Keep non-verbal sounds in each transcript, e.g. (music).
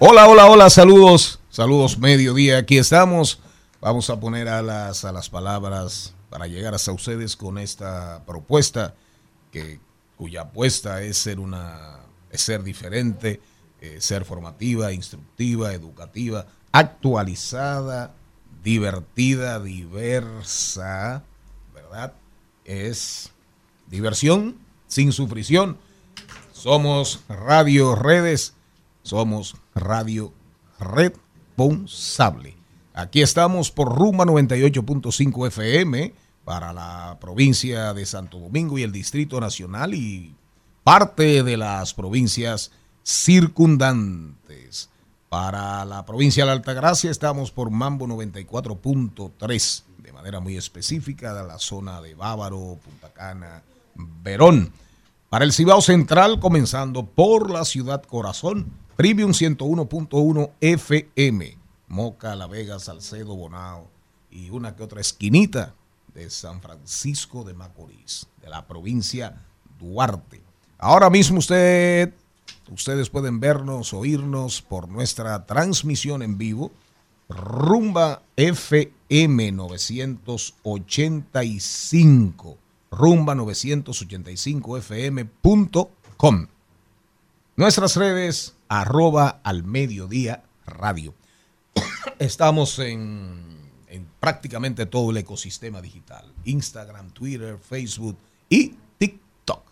Hola, hola, hola, saludos, saludos mediodía, aquí estamos. Vamos a poner a las, a las palabras para llegar hasta ustedes con esta propuesta que, cuya apuesta es ser una es ser diferente, eh, ser formativa, instructiva, educativa, actualizada, divertida, diversa, ¿verdad? Es diversión sin sufrición. Somos Radio Redes, somos Radio Responsable. Aquí estamos por Ruma 98.5 FM para la provincia de Santo Domingo y el Distrito Nacional y parte de las provincias circundantes. Para la provincia de la Altagracia estamos por Mambo 94.3, de manera muy específica, de la zona de Bávaro, Punta Cana, Verón. Para el Cibao Central, comenzando por la ciudad Corazón, Premium 101.1 FM, Moca, La Vega, Salcedo, Bonao y una que otra esquinita de San Francisco de Macorís, de la provincia Duarte. Ahora mismo usted, ustedes pueden vernos, oírnos por nuestra transmisión en vivo, Rumba FM 985, rumba 985 fm.com. Nuestras redes, arroba al mediodía radio. Estamos en, en prácticamente todo el ecosistema digital. Instagram, Twitter, Facebook y TikTok.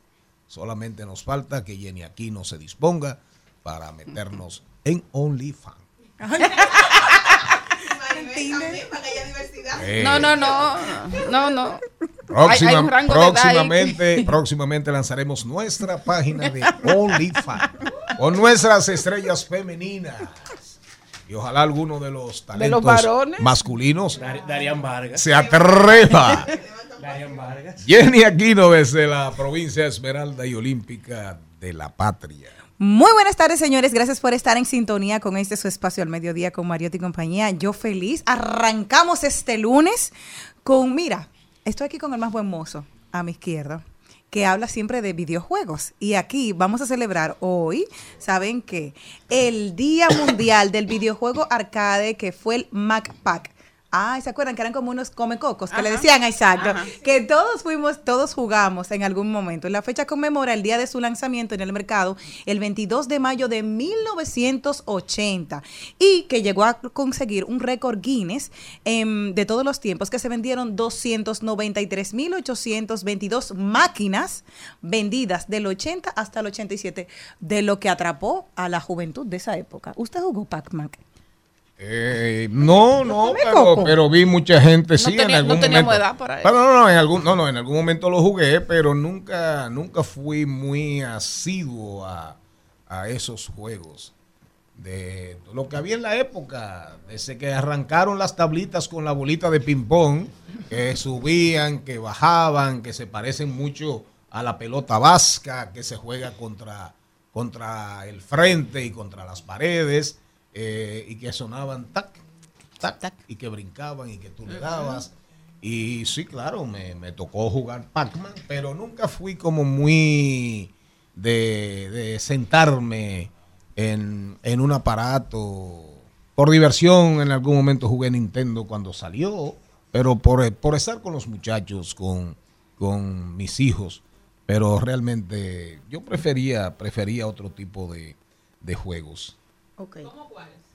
Solamente nos falta que Jenny Aquino se disponga para meternos en OnlyFans. (laughs) Eh, No, no, no, no, no. próxima- Hay- hay un rango de edad ahí. próximamente, próximamente lanzaremos nuestra página de (laughs) OnlyFans con nuestras estrellas femeninas. Y ojalá alguno de los talentos varones. masculinos Dar- Darían Vargas. se atreva. (laughs) Darían Vargas. Jenny Aquino desde la provincia Esmeralda y Olímpica de la Patria. Muy buenas tardes, señores. Gracias por estar en sintonía con este su espacio al mediodía con Mariotti y compañía. Yo feliz. Arrancamos este lunes con, mira, estoy aquí con el más buen mozo a mi izquierda que habla siempre de videojuegos. Y aquí vamos a celebrar hoy, ¿saben qué? El Día Mundial del Videojuego Arcade, que fue el Mac Ay, ¿se acuerdan que eran como unos comecocos que le decían exacto? Que todos fuimos, todos jugamos en algún momento. La fecha conmemora el día de su lanzamiento en el mercado, el 22 de mayo de 1980, y que llegó a conseguir un récord Guinness em, de todos los tiempos, que se vendieron 293.822 máquinas vendidas del 80 hasta el 87, de lo que atrapó a la juventud de esa época. ¿Usted jugó Pac-Man? Eh, no, no, pero, vi mucha gente, sí, en tenía- algún no momento. edad para eso. Pero no, no, en algún, no, no, en algún momento lo jugué, pero nunca, nunca fui muy asiduo a, a esos juegos. De lo que había en la época, desde que arrancaron las tablitas con la bolita de ping-pong, que subían, que bajaban, que se parecen mucho a la pelota vasca, que se juega contra, contra el frente y contra las paredes, eh, y que sonaban tac, tac, tac, y que brincaban y que tú le dabas. Y sí, claro, me, me tocó jugar Pac-Man, pero nunca fui como muy de, de sentarme en, en un aparato. Por diversión, en algún momento jugué Nintendo cuando salió, pero por, por estar con los muchachos, con, con mis hijos. Pero realmente yo prefería, prefería otro tipo de, de juegos. Ok.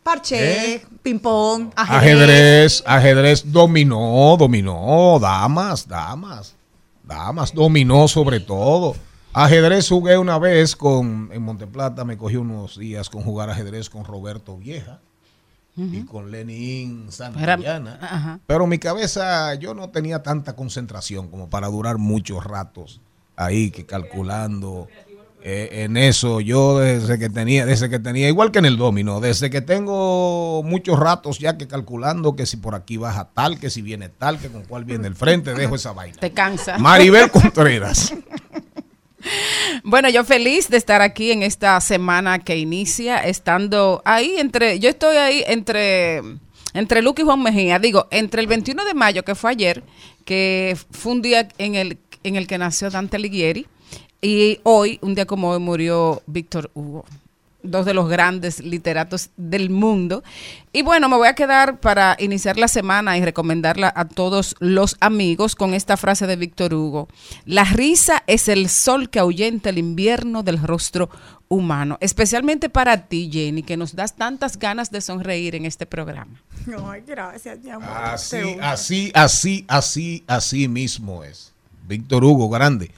Parche, ¿Eh? ping-pong, Ajedrez, ajedrez, dominó, dominó, damas, damas, damas, dominó sobre todo. Ajedrez jugué una vez con, en Monteplata me cogí unos días con jugar ajedrez con Roberto Vieja y con Lenin Santillana. Pero mi cabeza, yo no tenía tanta concentración como para durar muchos ratos ahí que calculando eh, en eso. Yo desde que tenía, desde que tenía, igual que en el domino, desde que tengo muchos ratos ya que calculando que si por aquí baja tal, que si viene tal, que con cuál viene el frente, dejo esa vaina. Te cansa. Maribel Contreras. (laughs) Bueno, yo feliz de estar aquí en esta semana que inicia, estando ahí entre, yo estoy ahí entre, entre Luque y Juan Mejía, digo, entre el 21 de mayo, que fue ayer, que fue un día en el, en el que nació Dante Alighieri, y hoy, un día como hoy, murió Víctor Hugo, dos de los grandes literatos del mundo. Y bueno, me voy a quedar para iniciar la semana y recomendarla a todos los amigos con esta frase de Víctor Hugo. La risa es el sol que ahuyenta el invierno del rostro humano. Especialmente para ti, Jenny, que nos das tantas ganas de sonreír en este programa. Ay, gracias, mi amor. Así, así, así, así, así mismo es. Víctor Hugo, grande.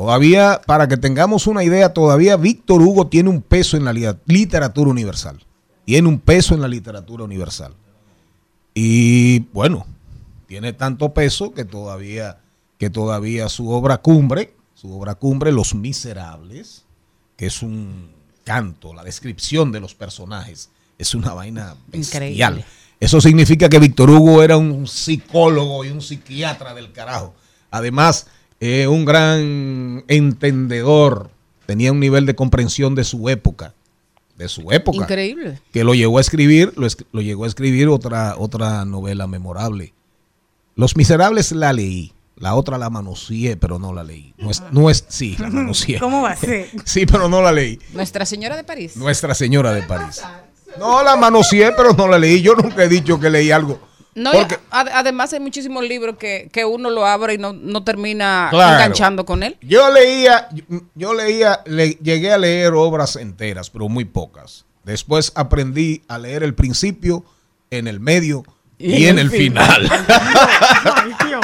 Todavía, para que tengamos una idea, todavía Víctor Hugo tiene un peso en la li- literatura universal. Tiene un peso en la literatura universal. Y bueno, tiene tanto peso que todavía, que todavía su obra cumbre, su obra cumbre, Los Miserables, que es un canto, la descripción de los personajes, es una vaina bestial. Increíble. Eso significa que Víctor Hugo era un psicólogo y un psiquiatra del carajo. Además, eh, un gran entendedor, tenía un nivel de comprensión de su época, de su época Increíble. que lo llegó a escribir, lo, es- lo llegó a escribir otra, otra novela memorable. Los Miserables la leí, la otra la manoseé, pero no la leí. No es, no es, sí, la (laughs) manoseé. ¿Cómo va a (laughs) ser? Sí, pero no la leí. Nuestra Señora de París. Nuestra Señora de París. No la manoseé, pero no la leí. Yo nunca he dicho que leí algo. No, y Porque- ad- además hay muchísimos libros que, que uno lo abre y no, no termina Claro. enganchando con él. Yo leía, yo leía, le- llegué a leer obras enteras, pero muy pocas. Después aprendí a leer el principio, en el medio y, en el final. (laughs) (laughs) Ay, Dios.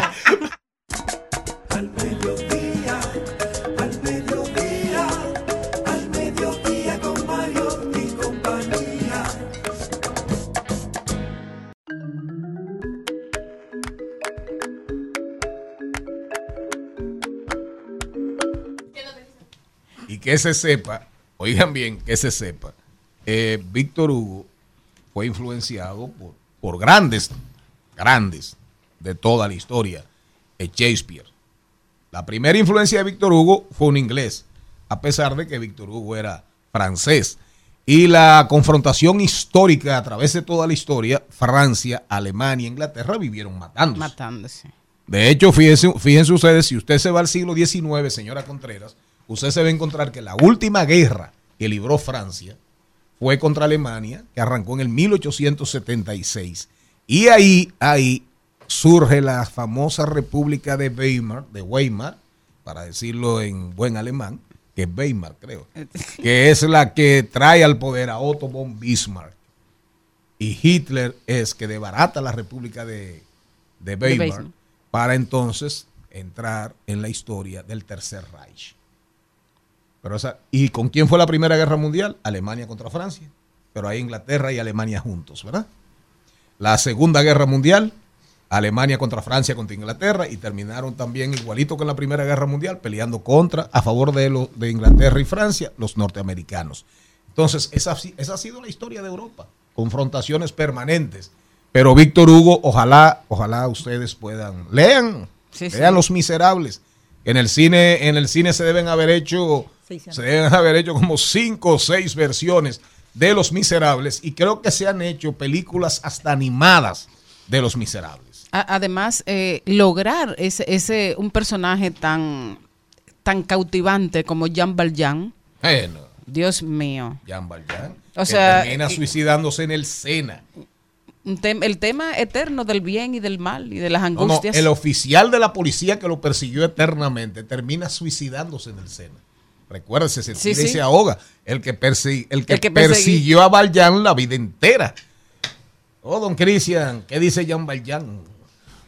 Que se sepa, oigan bien, que se sepa, eh, Víctor Hugo fue influenciado por, por grandes, grandes de toda la historia, eh, Shakespeare. La primera influencia de Víctor Hugo fue un inglés, a pesar de que Víctor Hugo era francés. Y la confrontación histórica a través de toda la historia, Francia, Alemania, Inglaterra vivieron matándose. Matándose. De hecho, fíjense, fíjense ustedes, si usted se va al siglo XIX, señora Contreras, usted se va a encontrar que la última guerra que libró Francia fue contra Alemania, que arrancó en el 1876. Y ahí, ahí surge la famosa República de Weimar, de Weimar, para decirlo en buen alemán, que es Weimar, creo, (laughs) que es la que trae al poder a Otto von Bismarck. Y Hitler es que debarata la República de, de Weimar Weimar. para entonces entrar en la historia del Tercer Reich. Pero esa, ¿Y con quién fue la Primera Guerra Mundial? Alemania contra Francia. Pero ahí Inglaterra y Alemania juntos, ¿verdad? La Segunda Guerra Mundial, Alemania contra Francia, contra Inglaterra, y terminaron también igualito que en la Primera Guerra Mundial, peleando contra, a favor de, lo- de Inglaterra y Francia, los norteamericanos. Entonces, esa, esa ha sido la historia de Europa, confrontaciones permanentes. Pero Víctor Hugo, ojalá, ojalá ustedes puedan, lean, Sí, sí. lean Los Miserables. En el cine, en el cine se deben haber hecho. Se deben haber hecho como cinco o seis versiones de Los Miserables y creo que se han hecho películas hasta animadas de Los Miserables. Además, eh, lograr ese, ese un personaje tan, tan cautivante como Jean Valjean, Bueno, Dios mío. Jean Valjean, O que sea, termina y- suicidándose en el Sena. Tem- el tema eterno del bien y del mal y de las No, no, angustias. el oficial de la policía que lo persiguió eternamente termina suicidándose en el Sena. Recuérdese, se Sí, tira y sí. se ahoga. El que, persi- el que, El que persegui- persiguió a Valjean la vida entera. Oh, don Cristian, ¿qué dice Jean Valjean?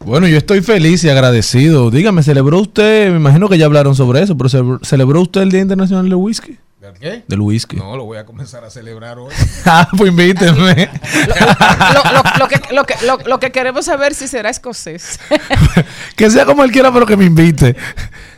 Bueno, yo estoy feliz y agradecido. Dígame, ¿celebró usted? Me imagino que ya hablaron sobre eso, pero ¿celebró- ¿celebró usted el Día Internacional del Whisky? ¿Del qué? Del whisky. No, lo voy a comenzar a celebrar hoy. (laughs) ah, pues invíteme. Lo, lo- lo que, lo, que, lo, lo que queremos saber si será escocés. (laughs) que sea como él quiera, pero que me invite.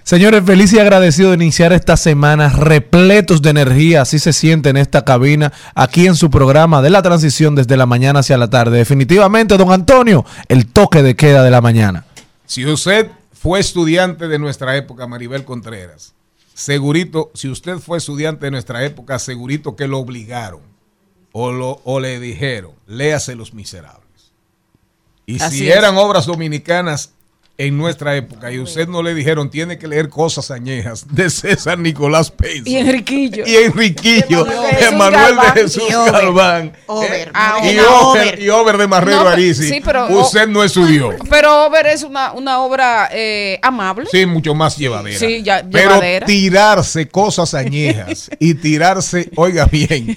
Señores, feliz y agradecido de iniciar esta semana repletos de energía, así se siente en esta cabina, aquí en su programa de la transición desde la mañana hacia la tarde. Definitivamente, don Antonio, el toque de queda de la mañana. Si usted fue estudiante de nuestra época, Maribel Contreras, segurito, si usted fue estudiante de nuestra época, segurito que lo obligaron o, lo, o le dijeron, léase Los Miserables. Y Así si es. eran obras dominicanas en nuestra época y usted no le dijeron, tiene que leer cosas añejas de César Nicolás Pérez. Y Enriquillo. Y Enriquillo, De de Jesús Manuel Galván. de Jesús Y Over. Galván. Over. Eh, Ah, y, over, Over. y Over de Marrero No, Arisi. sí, pero- usted no estudió. Pero Over es una, una obra eh, amable. Sí, mucho más llevadera. Sí, ya- Pero llevadera. tirarse cosas añejas (laughs) y tirarse, oiga bien,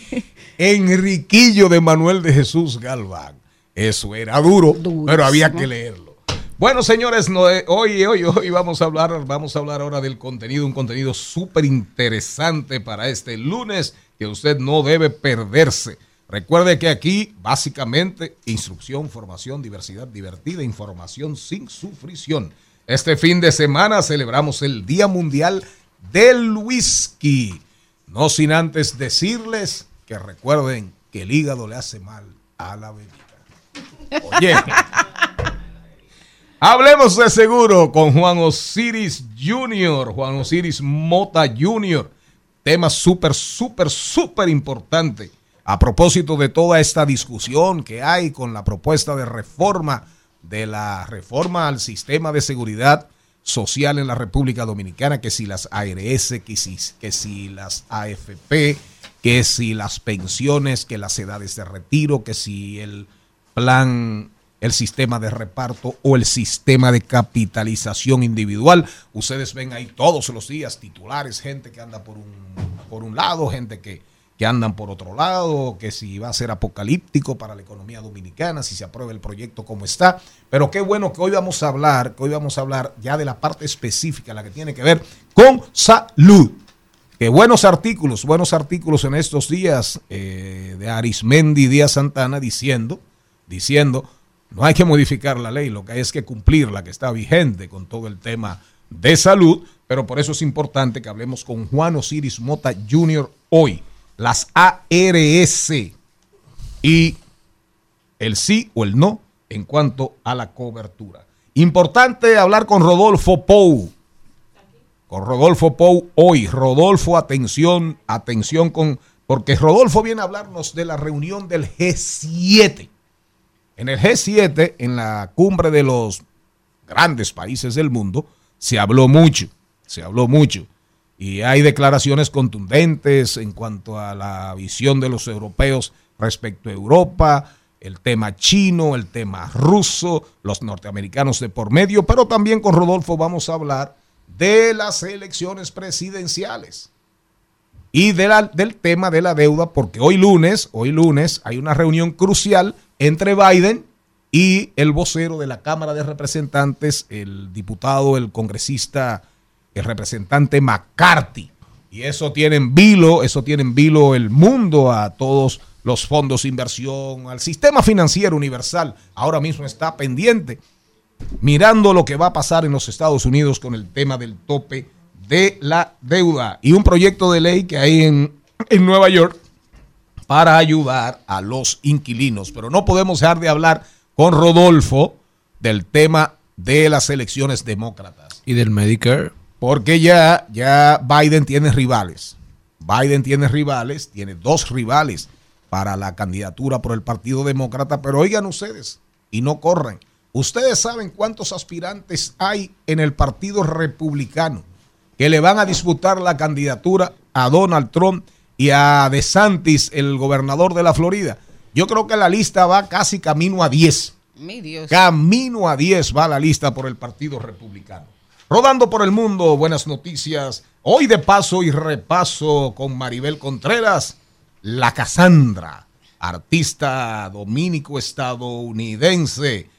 Enriquillo de Manuel de Jesús Galván. Eso era duro, pero había que leerlo. Bueno, señores, no, eh, hoy, hoy, hoy vamos a hablar, vamos a hablar ahora del contenido, un contenido súper interesante para este lunes que usted no debe perderse. Recuerde que aquí, básicamente, instrucción, formación, diversidad divertida, información sin sufrición. Este fin de semana celebramos el Día Mundial del Whisky. No sin antes decirles que recuerden que el hígado le hace mal a la bebida. Oye, hablemos de seguro con Juan Osiris Jr., Juan Osiris Mota Jr. Tema súper, súper, súper importante. A propósito de toda esta discusión que hay con la propuesta de reforma, de la reforma al sistema de seguridad social en la República Dominicana, que si las ARS, que si, que si las AFP, que si las pensiones, que las edades de retiro, que si el plan, el sistema de reparto o el sistema de capitalización individual. Ustedes ven ahí todos los días titulares, gente que anda por un, por un lado, gente que, que andan por otro lado, que si va a ser apocalíptico para la economía dominicana, si se aprueba el proyecto como está. Pero qué bueno que hoy vamos a hablar, que hoy vamos a hablar ya de la parte específica, la que tiene que ver con salud. Que buenos artículos, buenos artículos en estos días eh, de Arismendi Díaz Santana diciendo, diciendo, no hay que modificar la ley, lo que hay es que cumplir la que está vigente con todo el tema de salud, pero por eso es importante que hablemos con Juan Osiris Mota Jr. hoy, las ARS y el sí o el no en cuanto a la cobertura. Importante hablar con Rodolfo Pou, con Rodolfo Pou hoy. Rodolfo, atención, atención con, porque Rodolfo viene a hablarnos de la reunión del G7. En el G7, en la cumbre de los grandes países del mundo, se habló mucho, se habló mucho. Y hay declaraciones contundentes en cuanto a la visión de los europeos respecto a Europa, el tema chino, el tema ruso, los norteamericanos de por medio, pero también con Rodolfo vamos a hablar de las elecciones presidenciales y del tema de la deuda, porque hoy lunes, hoy lunes hay una reunión crucial entre Biden y el vocero de la Cámara de Representantes, el diputado, el congresista, el representante McCarthy. Y eso tiene en vilo, eso tiene en vilo el mundo a todos los fondos de inversión, al sistema financiero universal. Ahora mismo está pendiente mirando lo que va a pasar en los Estados Unidos con el tema del tope de la deuda y un proyecto de ley que hay en, en Nueva York para ayudar a los inquilinos. Pero no podemos dejar de hablar con Rodolfo del tema de las elecciones demócratas. Y del Medicare. Porque ya, ya Biden tiene rivales. Biden tiene rivales, tiene dos rivales para la candidatura por el Partido Demócrata, pero oigan ustedes, y no corran. Ustedes saben cuántos aspirantes hay en el Partido Republicano que le van a disputar la candidatura a Donald Trump y a DeSantis, el gobernador de la Florida. Yo creo que la lista va casi camino a 10. Mi Dios. Camino a 10 va la lista por el Partido Republicano. Rodando por el mundo, buenas noticias. Hoy de paso y repaso con Maribel Contreras, la Cassandra, artista dominico estadounidense.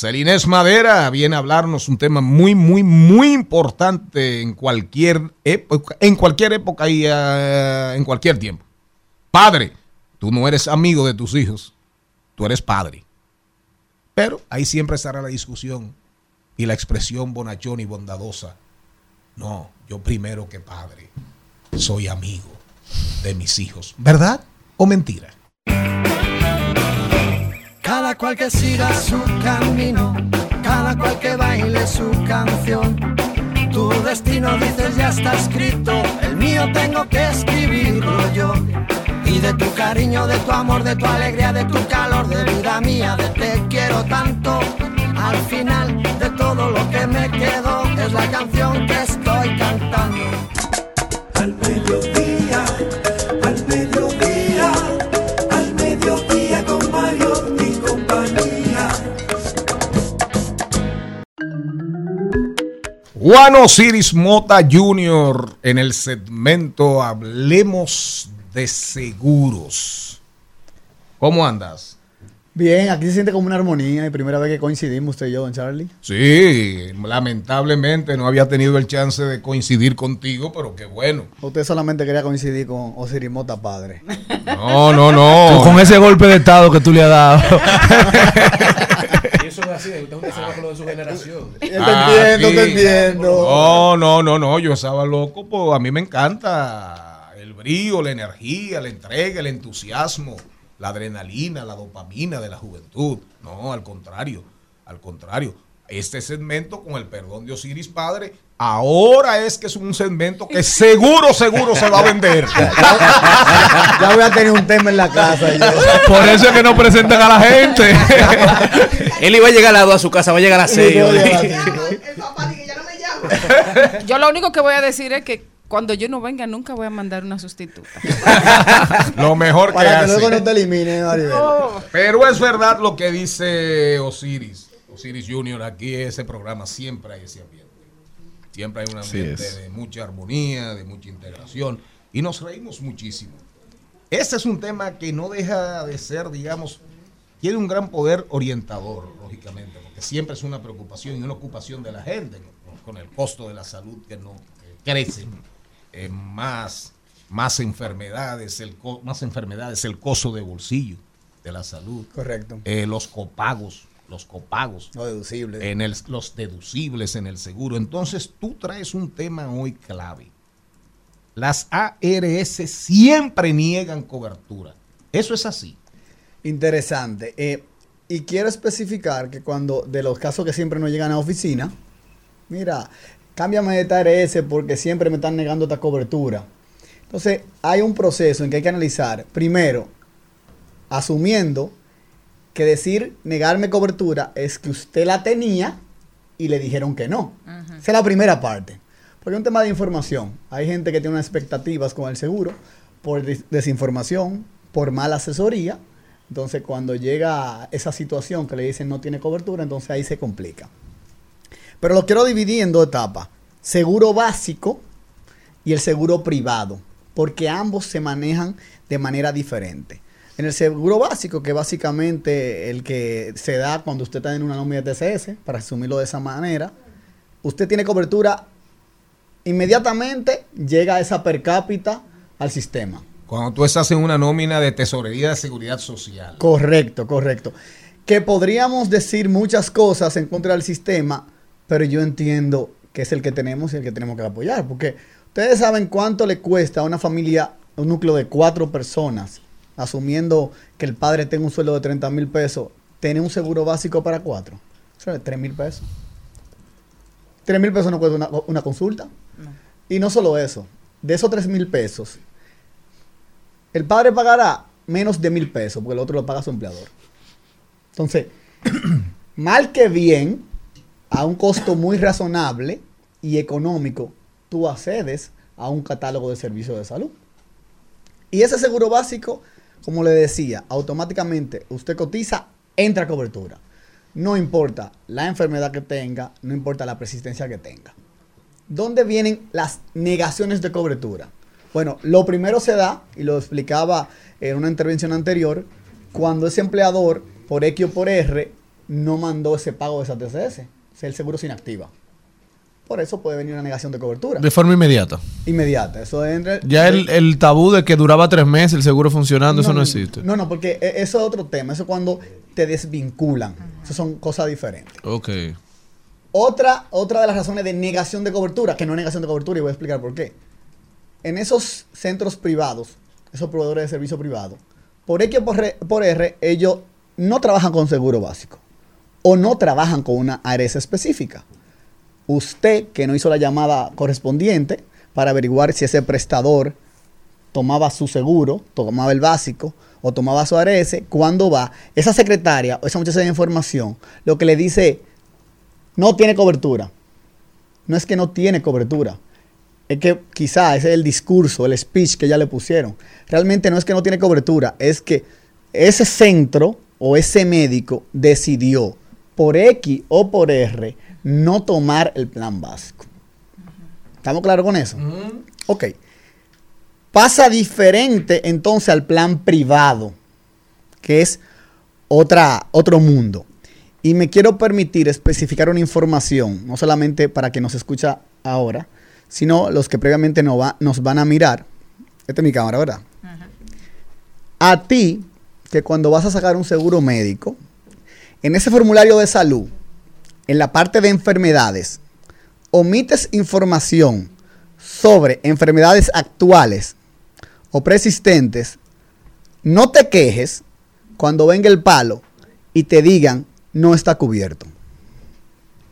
Celinés Madera viene a hablarnos un tema muy, muy, muy importante en cualquier época, en cualquier época y eh, en cualquier tiempo. Padre, tú no eres amigo de tus hijos, tú eres padre. Pero ahí siempre estará la discusión y la expresión bonachón y bondadosa. No, yo primero que padre soy amigo de mis hijos. ¿Verdad o mentira? Cada cual que siga su camino, cada cual que baile su canción. Tu destino dices ya está escrito, el mío tengo que escribirlo yo. Y de tu cariño, de tu amor, de tu alegría, de tu calor, de vida mía, de te quiero tanto. Al final de todo lo que me quedo es la canción que estoy cantando. Juan Osiris Mota Jr. en el segmento Hablemos de Seguros. ¿Cómo andas? Bien, aquí se siente como una armonía. Y primera vez que coincidimos usted y yo, don Charlie. Sí, lamentablemente no había tenido el chance de coincidir contigo, pero qué bueno. Usted solamente quería coincidir con Osiris Mota padre. No, no, no. Con ese golpe de estado que tú le has dado. (laughs) eso es así, usted es un desabajo de su generación. Yo (laughs) te Ah, entiendo, sí. te entiendo. No, no, no, no, yo estaba loco, pues a mí me encanta el brío, la energía, la entrega, el entusiasmo, la adrenalina, la dopamina de la juventud. No, al contrario, al contrario. Este segmento, con el perdón de Osiris Padre, ahora es que es un segmento que seguro, seguro se va a vender. (laughs) Ya voy a tener un tema en la casa. yo. Por eso es que no presentan a la gente. (laughs) Él iba a llegar a las 2 a su casa, va a llegar a las (laughs) 6. Yo lo único que voy a decir es que cuando yo no venga nunca voy a mandar una sustituta. Lo mejor que Para que hace. luego no te elimine, Maribel. Pero es verdad lo que dice Osiris, Osiris Junior, aquí ese programa siempre hay ese ambiente. Siempre hay un ambiente de mucha armonía, de mucha integración y nos reímos muchísimo. Este es un tema que no deja de ser, digamos, tiene un gran poder orientador, lógicamente, porque siempre es una preocupación y una ocupación de la gente con, con el costo de la salud que no que crece, eh, más, más enfermedades, el co- más enfermedades, el costo de bolsillo de la salud, Correcto. eh, los copagos, los copagos, No deducible. en el, los deducibles en el seguro. Entonces tú traes un tema hoy clave. Las ARS siempre niegan cobertura. Eso es así. Interesante. Eh, y quiero especificar que cuando de los casos que siempre no llegan a oficina, mira, cámbiame de esta ARS porque siempre me están negando esta cobertura. Entonces, hay un proceso en que hay que analizar, primero, asumiendo que decir negarme cobertura es que usted la tenía y le dijeron que no. Esa es la primera parte. Porque es un tema de información. Hay gente que tiene unas expectativas con el seguro por des- desinformación, por mala asesoría. Entonces, cuando llega esa situación que le dicen no tiene cobertura, entonces ahí se complica. Pero lo quiero dividir en dos etapas. Seguro básico y el seguro privado, porque ambos se manejan de manera diferente. En el seguro básico, que básicamente el que se da cuando usted está en una nómina de TCS, para resumirlo de esa manera, usted tiene cobertura, inmediatamente llega esa per cápita al sistema. Cuando tú estás en una nómina de tesorería de seguridad social. Correcto, correcto. Que podríamos decir muchas cosas en contra del sistema, pero yo entiendo que es el que tenemos y el que tenemos que apoyar. Porque ustedes saben cuánto le cuesta a una familia, un núcleo de cuatro personas, asumiendo que el padre tenga un sueldo de 30 mil pesos, tener un seguro básico para cuatro. Eso es 3 mil pesos. 3 mil pesos no cuesta una, una consulta. Y no solo eso, de esos 3 mil pesos, el padre pagará menos de mil pesos porque el otro lo paga su empleador. Entonces, (coughs) mal que bien, a un costo muy razonable y económico, tú accedes a un catálogo de servicios de salud. Y ese seguro básico, como le decía, automáticamente usted cotiza, entra cobertura. No importa la enfermedad que tenga, no importa la persistencia que tenga. ¿dónde vienen las negaciones de cobertura? Bueno, lo primero se da, y lo explicaba en una intervención anterior, cuando ese empleador, por X o por R, no mandó ese pago de esa TCS. O sea, el seguro se inactiva. Por eso puede venir una negación de cobertura. De forma inmediata. Inmediata. Eso entra. Ya el, el tabú de que duraba tres meses el seguro funcionando, eso no, existe. No, no, porque e- eso es otro tema. Eso es cuando te desvinculan. Eso son cosas diferentes. Ok. Otra, otra de las razones de negación de cobertura, que no es negación de cobertura, y voy a explicar por qué. En esos centros privados, esos proveedores de servicio privado, por X o por, R- por R, ellos no trabajan con seguro básico o no trabajan con una ARS específica. Usted que no hizo la llamada correspondiente para averiguar si ese prestador tomaba su seguro, tomaba el básico o tomaba su ARS, cuando va, esa secretaria o esa muchacha de información lo que le dice no tiene cobertura. No es que no tiene cobertura. Es que quizá ese es el discurso, el speech que ya le pusieron. Realmente no es que no tiene cobertura, es que ese centro o ese médico decidió por X o por R no tomar el plan básico. ¿Estamos claros con eso? Ok. Pasa diferente entonces al plan privado, que es otra, otro mundo. Y me quiero permitir especificar una información, no solamente para quien nos escucha ahora, sino los que previamente no va- nos van a mirar. Esta es mi cámara, ¿verdad? A ti, que cuando vas a sacar un seguro médico, en ese formulario de salud, en la parte de enfermedades, omites información sobre enfermedades actuales o persistentes, no te quejes cuando venga el palo y te digan no está cubierto.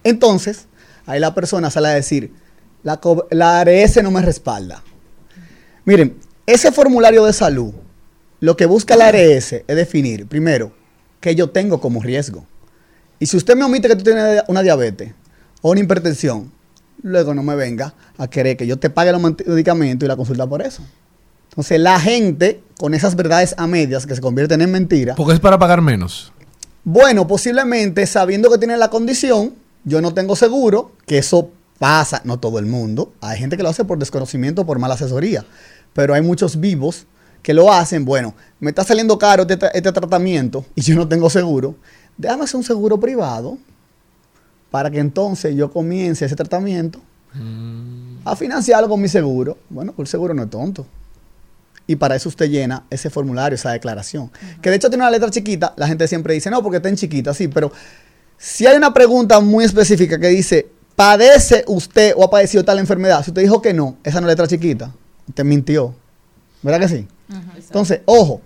Entonces, ahí la persona sale a decir, la, la ARS no me respalda. Miren, ese formulario de salud, lo que busca la ARS es definir, primero, que yo tengo como riesgo. Y si usted me omite que tú tienes una diabetes o una hipertensión, luego no me venga a querer que yo te pague los medicamentos y la consulta por eso. Entonces, la gente con esas verdades a medias que se convierten en mentiras, Porque es para pagar menos. bueno, posiblemente sabiendo que tiene la condición, yo no tengo seguro, que eso pasa, no todo el mundo. Hay gente que lo hace por desconocimiento, por mala asesoría. Pero hay muchos vivos que lo hacen. Bueno, me está saliendo caro este, este tratamiento y yo no tengo seguro. Déjame hacer un seguro privado para que entonces yo comience ese tratamiento a financiarlo con mi seguro. Bueno, pues el seguro no es tonto. Y para eso usted llena ese formulario, esa declaración. Que de hecho tiene una letra chiquita. La gente siempre dice, no, porque está en chiquita, sí. Pero si hay una pregunta muy específica que dice, ¿padece usted o ha padecido tal enfermedad? Si usted dijo que no, esa no es letra chiquita. Usted mintió. ¿Verdad que sí? Entonces, ojo.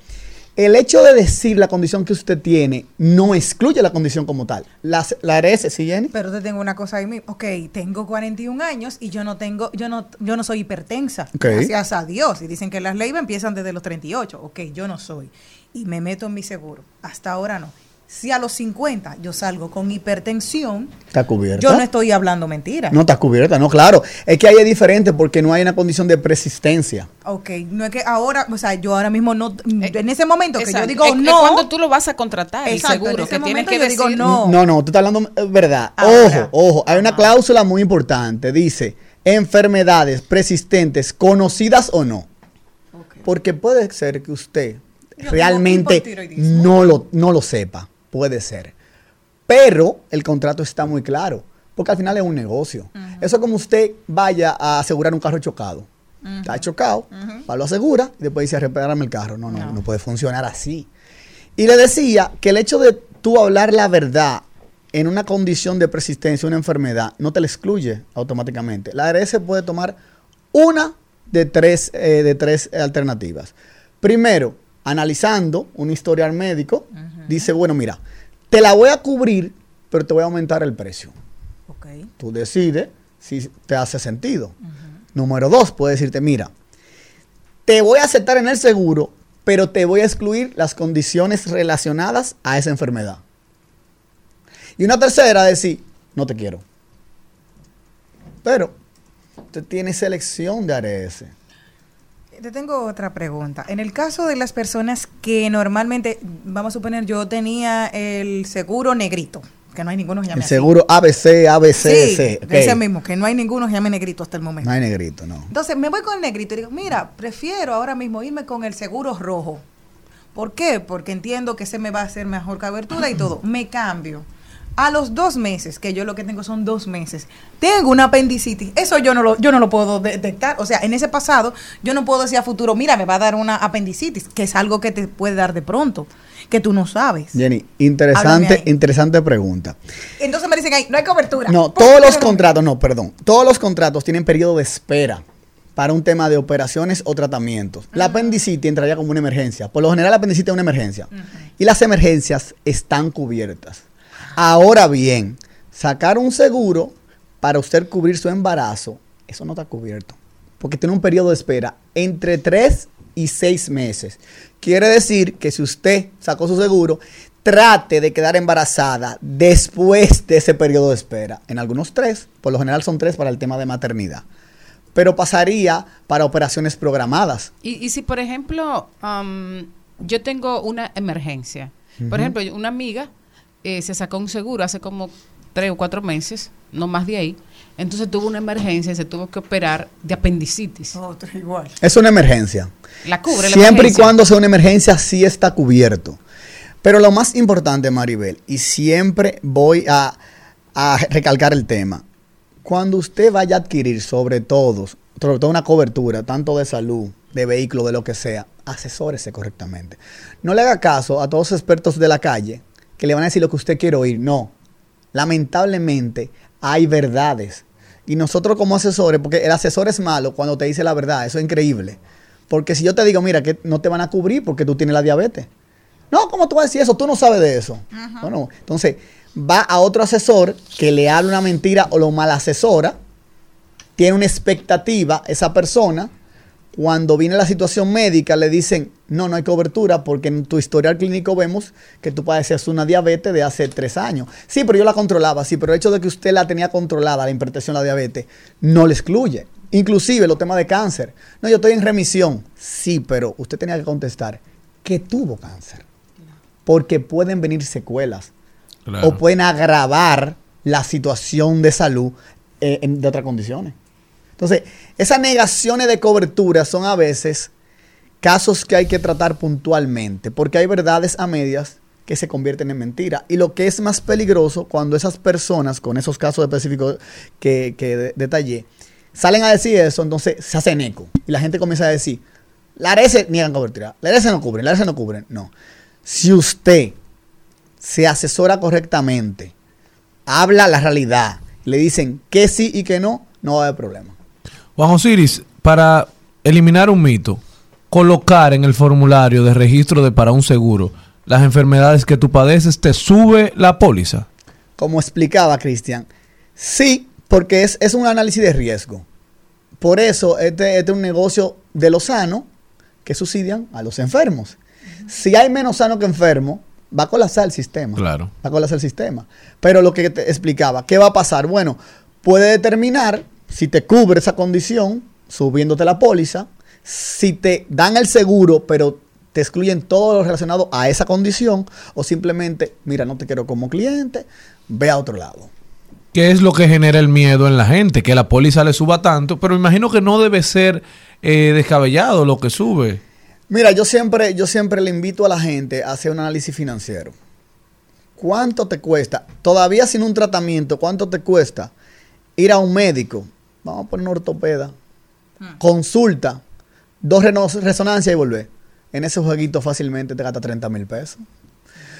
El hecho de decir la condición que usted tiene no excluye la condición como tal. La, la ¿sí, Jenny? Pero te tengo una cosa ahí mismo. Ok, tengo 41 años y yo no tengo, yo no, yo no soy hipertensa. Gracias a Dios. Y dicen que las leyes empiezan desde los 38. Ok, yo no soy. Y me meto en mi seguro. Hasta ahora no. Si a los 50 yo salgo con hipertensión, Está cubierta. yo no estoy hablando mentira. No está cubierta, no, claro. Es que ahí es diferente porque no hay una condición de persistencia. Ok, no es que ahora, o sea, yo ahora mismo no, en ese momento que yo digo Es- es no. cuando tú lo vas a contratar, el Exacto, en seguro, ese que tienes que yo digo decir no. No, no, tú estás hablando eh, verdad. Ahora. Ojo, ojo, hay una cláusula muy importante. Dice, enfermedades persistentes, conocidas o no. Porque puede ser que usted realmente no lo, no lo sepa. Puede ser. Pero el contrato está muy claro. Porque al final es un negocio. Eso es como usted vaya a asegurar un carro chocado. Está chocado, lo asegura y después dice, repárame el carro. No, no, no, puede funcionar así. Y le decía que el hecho de tú hablar la verdad en una condición de persistencia, una enfermedad, no te la excluye automáticamente. La ARS puede tomar una de tres, eh, de tres alternativas. Primero, analizando un historial médico, dice, bueno, mira, te la voy a cubrir, pero te voy a aumentar el precio. Tú decides si te hace sentido. Número dos, puede decirte, mira, te voy a aceptar en el seguro, pero te voy a excluir las condiciones relacionadas a esa enfermedad. Y una tercera, decir, no te quiero. Pero usted tiene selección de ARS. Te tengo otra pregunta. En el caso de las personas que normalmente, vamos a suponer, yo tenía el seguro negrito, que no hay ninguno que llame El así. seguro ABC, ABC, Sí, C. ese mismo, que no hay ninguno que llame negrito hasta el momento. No hay negrito, no. Entonces me voy con el negrito y digo, mira, prefiero ahora mismo irme con el seguro rojo. ¿Por qué? Porque entiendo que ese me va a hacer mejor cobertura y todo. Me cambio. A los dos meses, que yo lo que tengo son dos meses, tengo una apendicitis. Eso yo no lo, yo no lo puedo detectar. O sea, en ese pasado, yo no puedo decir a futuro, mira, me va a dar una apendicitis, que es algo que te puede dar de pronto, que tú no sabes. Jenny, interesante, interesante pregunta. Entonces me dicen, ahí, no hay cobertura. No, ¿Por todos los no? contratos, no, perdón. Todos los contratos tienen periodo de espera para un tema de operaciones o tratamientos. La apendicitis entraría como una emergencia. Por lo general, la apendicitis es una emergencia. Y las emergencias están cubiertas. Ahora bien, sacar un seguro para usted cubrir su embarazo, eso no está cubierto. Porque tiene un periodo de espera entre 3 y 6 meses. Quiere decir que si usted sacó su seguro, trate de quedar embarazada después de ese periodo de espera. En algunos tres, por lo general son tres para el tema de maternidad. Pero pasaría para operaciones programadas. Y, y si, por ejemplo, am, yo tengo una emergencia. Por ejemplo, una amiga eh, se sacó un seguro hace como tres o cuatro meses, no más de ahí. Entonces tuvo una emergencia y se tuvo que operar de apendicitis. Otro igual. Es una emergencia. La cubre la Siempre y emergencia. cuando sea una emergencia, sí está cubierto. Pero lo más importante, Maribel, y siempre voy a, a recalcar el tema, cuando usted vaya a adquirir sobre todo, sobre todo una cobertura, tanto de salud, de vehículo, de lo que sea, asesórese correctamente. No le haga caso a todos los expertos de la calle que le van a decir lo que usted quiere oír. No. Lamentablemente hay verdades. Y nosotros como asesores, porque el asesor es malo cuando te dice la verdad, eso es increíble. Porque si yo te digo, mira, que no te van a cubrir porque tú tienes la diabetes. No, ¿cómo tú vas a decir eso? Tú no sabes de eso. Bueno, entonces va a otro asesor que le habla una mentira o lo mal asesora, tiene una expectativa esa persona, cuando viene la situación médica le dicen, no, no hay cobertura porque en tu historial clínico vemos que tú padeces una diabetes de hace tres años. Sí, pero yo la controlaba, sí, pero el hecho de que usted la tenía controlada, la hipertensión, la diabetes, no le excluye. Inclusive los temas de cáncer. No, yo estoy en remisión. Sí, pero usted tenía que contestar que tuvo cáncer. Porque pueden venir secuelas Claro. o pueden agravar la situación de salud eh, en- de otras condiciones. Entonces, esas negaciones de cobertura son a veces casos que hay que tratar puntualmente, porque hay verdades a medias que se convierten en mentiras. Y lo que es más peligroso cuando esas personas, con esos casos específicos que, que de- detallé, salen a decir eso, entonces se hacen eco. Y la gente comienza a decir, la ARS niegan cobertura, la ARS no cubren, la ARS no cubren. No. Si usted se asesora correctamente, habla la realidad, le dicen que sí y que no, no va a haber problema. Juan Osiris, para eliminar un mito, colocar en el formulario de registro de para un seguro las enfermedades que tú padeces, te sube la póliza. Como explicaba Cristian, sí, porque es, es un análisis de riesgo. Por eso, este, este es un negocio de los sanos que subsidian a los enfermos. Si hay menos sano que enfermo, va a colapsar el sistema. Claro. Va a colapsar el sistema. Pero lo que te explicaba, ¿qué va a pasar? Bueno, puede determinar si te cubre esa condición, subiéndote la póliza, si te dan el seguro, pero te excluyen todo lo relacionado a esa condición, o simplemente, mira, no te quiero como cliente, ve a otro lado. ¿Qué es lo que genera el miedo en la gente? Que la póliza le suba tanto, pero imagino que no debe ser eh, descabellado lo que sube. Mira, yo siempre, yo siempre le invito a la gente a hacer un análisis financiero. ¿Cuánto te cuesta? Todavía sin un tratamiento, ¿cuánto te cuesta ir a un médico? Vamos a poner una ortopeda. Consulta, dos resonancias y volver. En ese jueguito fácilmente te gasta 30 mil pesos.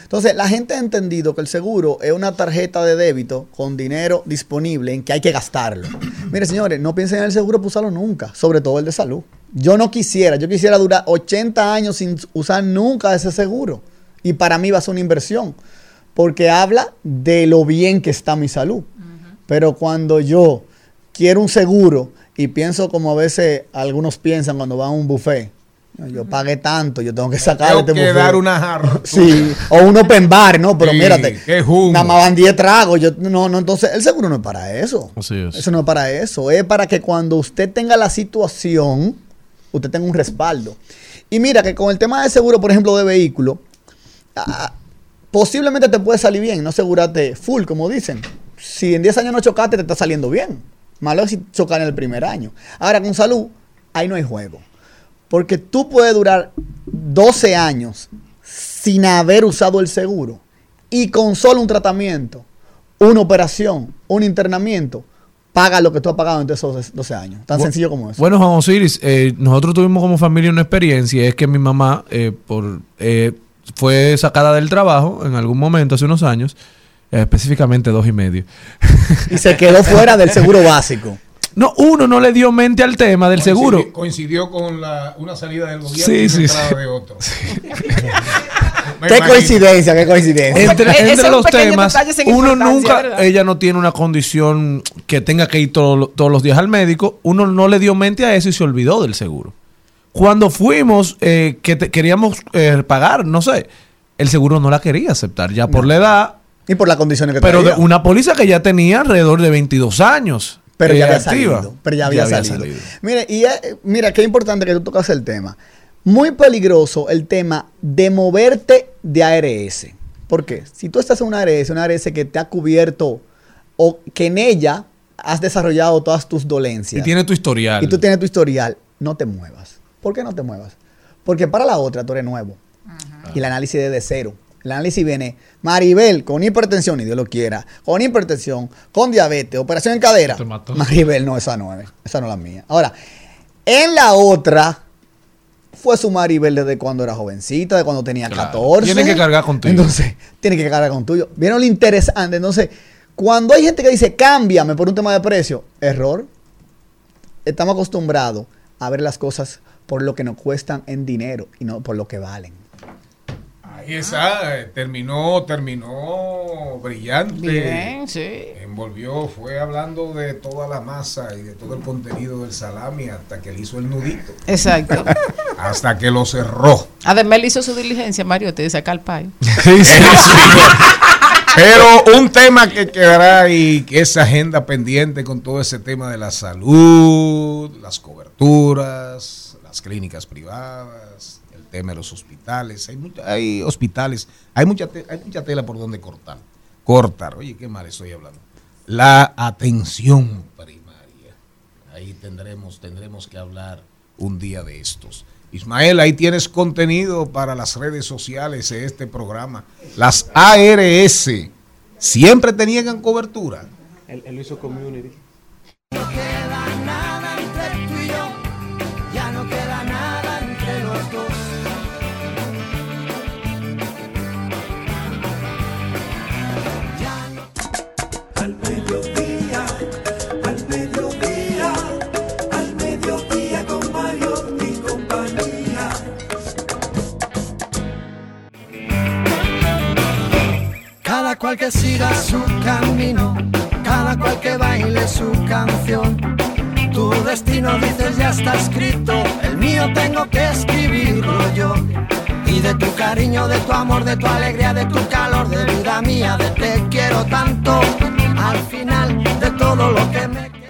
Entonces, la gente ha entendido que el seguro es una tarjeta de débito con dinero disponible en que hay que gastarlo. Mire, señores, no piensen en el seguro para usarlo nunca, sobre todo el de salud. Yo no quisiera, yo quisiera durar 80 años sin usar nunca ese seguro. Y para mí va a ser una inversión, porque habla de lo bien que está mi salud. Pero cuando yo quiero un seguro y pienso como a veces algunos piensan cuando van a un buffet, yo pagué tanto, yo tengo que sacar Tengo este que buffet. dar una jarra. (laughs) Sí, o un open bar, ¿no? Pero Sí, mírate, qué nada más van 10 tragos. Yo, no, no, entonces el seguro no es para eso. Así es. Eso no es para eso. Es para que cuando usted tenga la situación, usted tenga un respaldo. Y mira que con el tema de seguro, por ejemplo, de vehículo, ah, posiblemente te puede salir bien, no asegúrate full, como dicen. Si en 10 años no chocaste, te está saliendo bien. Malo es si chocar en el primer año. Ahora, con salud, ahí no hay juego. Porque tú puedes durar 12 años sin haber usado el seguro y con solo un tratamiento, una operación, un internamiento, paga lo que tú has pagado en esos 12 años. Tan Bu- sencillo como eso. Bueno, Juan Osiris, eh, nosotros tuvimos como familia una experiencia, es que mi mamá eh, por, eh, fue sacada del trabajo en algún momento, hace unos años, específicamente dos y medio. Y se quedó fuera del seguro básico. No, uno no le dio mente al tema del seguro. Coincidió- con la, una salida del gobierno Sí, y una sí, entrada sí. de otro. (laughs) Qué imagino. coincidencia, qué coincidencia. Entre, entre es los temas, uno nunca, ¿verdad? ella no tiene una condición que tenga que ir todo- todos los días al médico, uno no le dio mente a eso y se olvidó del seguro. Cuando fuimos, eh, que te- queríamos eh, pagar, no sé, el seguro no la quería aceptar, ya por la edad, Y por las condiciones que pero de traía. una póliza que ya tenía alrededor de 22 años. Pero eh, ya había activa. salido. Pero ya había, salido. Mire, y eh, mira, qué importante que tú tocas el tema. Muy peligroso el tema de moverte de ARS. ¿Por qué? Si tú estás en una ARS, una ARS que te ha cubierto o que en ella has desarrollado todas tus dolencias Y tiene tu historial. y tú tienes tu historial, no te muevas. ¿Por qué no te muevas? Porque para la otra tú eres nuevo. Y el análisis es de cero. El análisis viene, Maribel, con hipertensión, y Dios lo quiera, con hipertensión, con diabetes, operación en cadera. Te mató. Maribel, no, esa no es, esa no es la mía. Ahora, en la otra, fue su Maribel desde cuando era jovencita, de cuando tenía Claro. 14. Tiene que cargar contigo. Entonces, tiene que cargar con tuyo. ¿Vieron lo interesante? Entonces, cuando hay gente que dice, cámbiame por un tema de precio, error. Estamos acostumbrados a ver las cosas por lo que nos cuestan en dinero y no por lo que valen. Está, eh, terminó, terminó brillante. Bien, sí. Envolvió, fue hablando de toda la masa y de todo el contenido del salami hasta que le hizo el nudito. Exacto. (laughs) Hasta que lo cerró. Además, él hizo su diligencia, Mario, te saca el payo. (laughs) Sí, sí. Pero un tema que quedará y que es agenda pendiente con todo ese tema de la salud, las coberturas, las clínicas privadas, tema de los hospitales. Hay, mucha- hay hospitales, hay mucha, te- hay mucha tela por donde cortar. Cortar, oye, qué mal estoy hablando. La atención primaria. Ahí tendremos, tendremos que hablar un día de estos. Ismael, ahí tienes contenido para las redes sociales de este programa. Las ARS siempre tenían cobertura. Él, él hizo community. queda nada Cada cual que siga su camino, cada cual que baile su canción. Tu destino dices ya está escrito, el mío tengo que escribirlo yo. Y de tu cariño, de tu amor, de tu alegría, de tu calor, de vida mía, de te quiero tanto, al final de todo lo que me...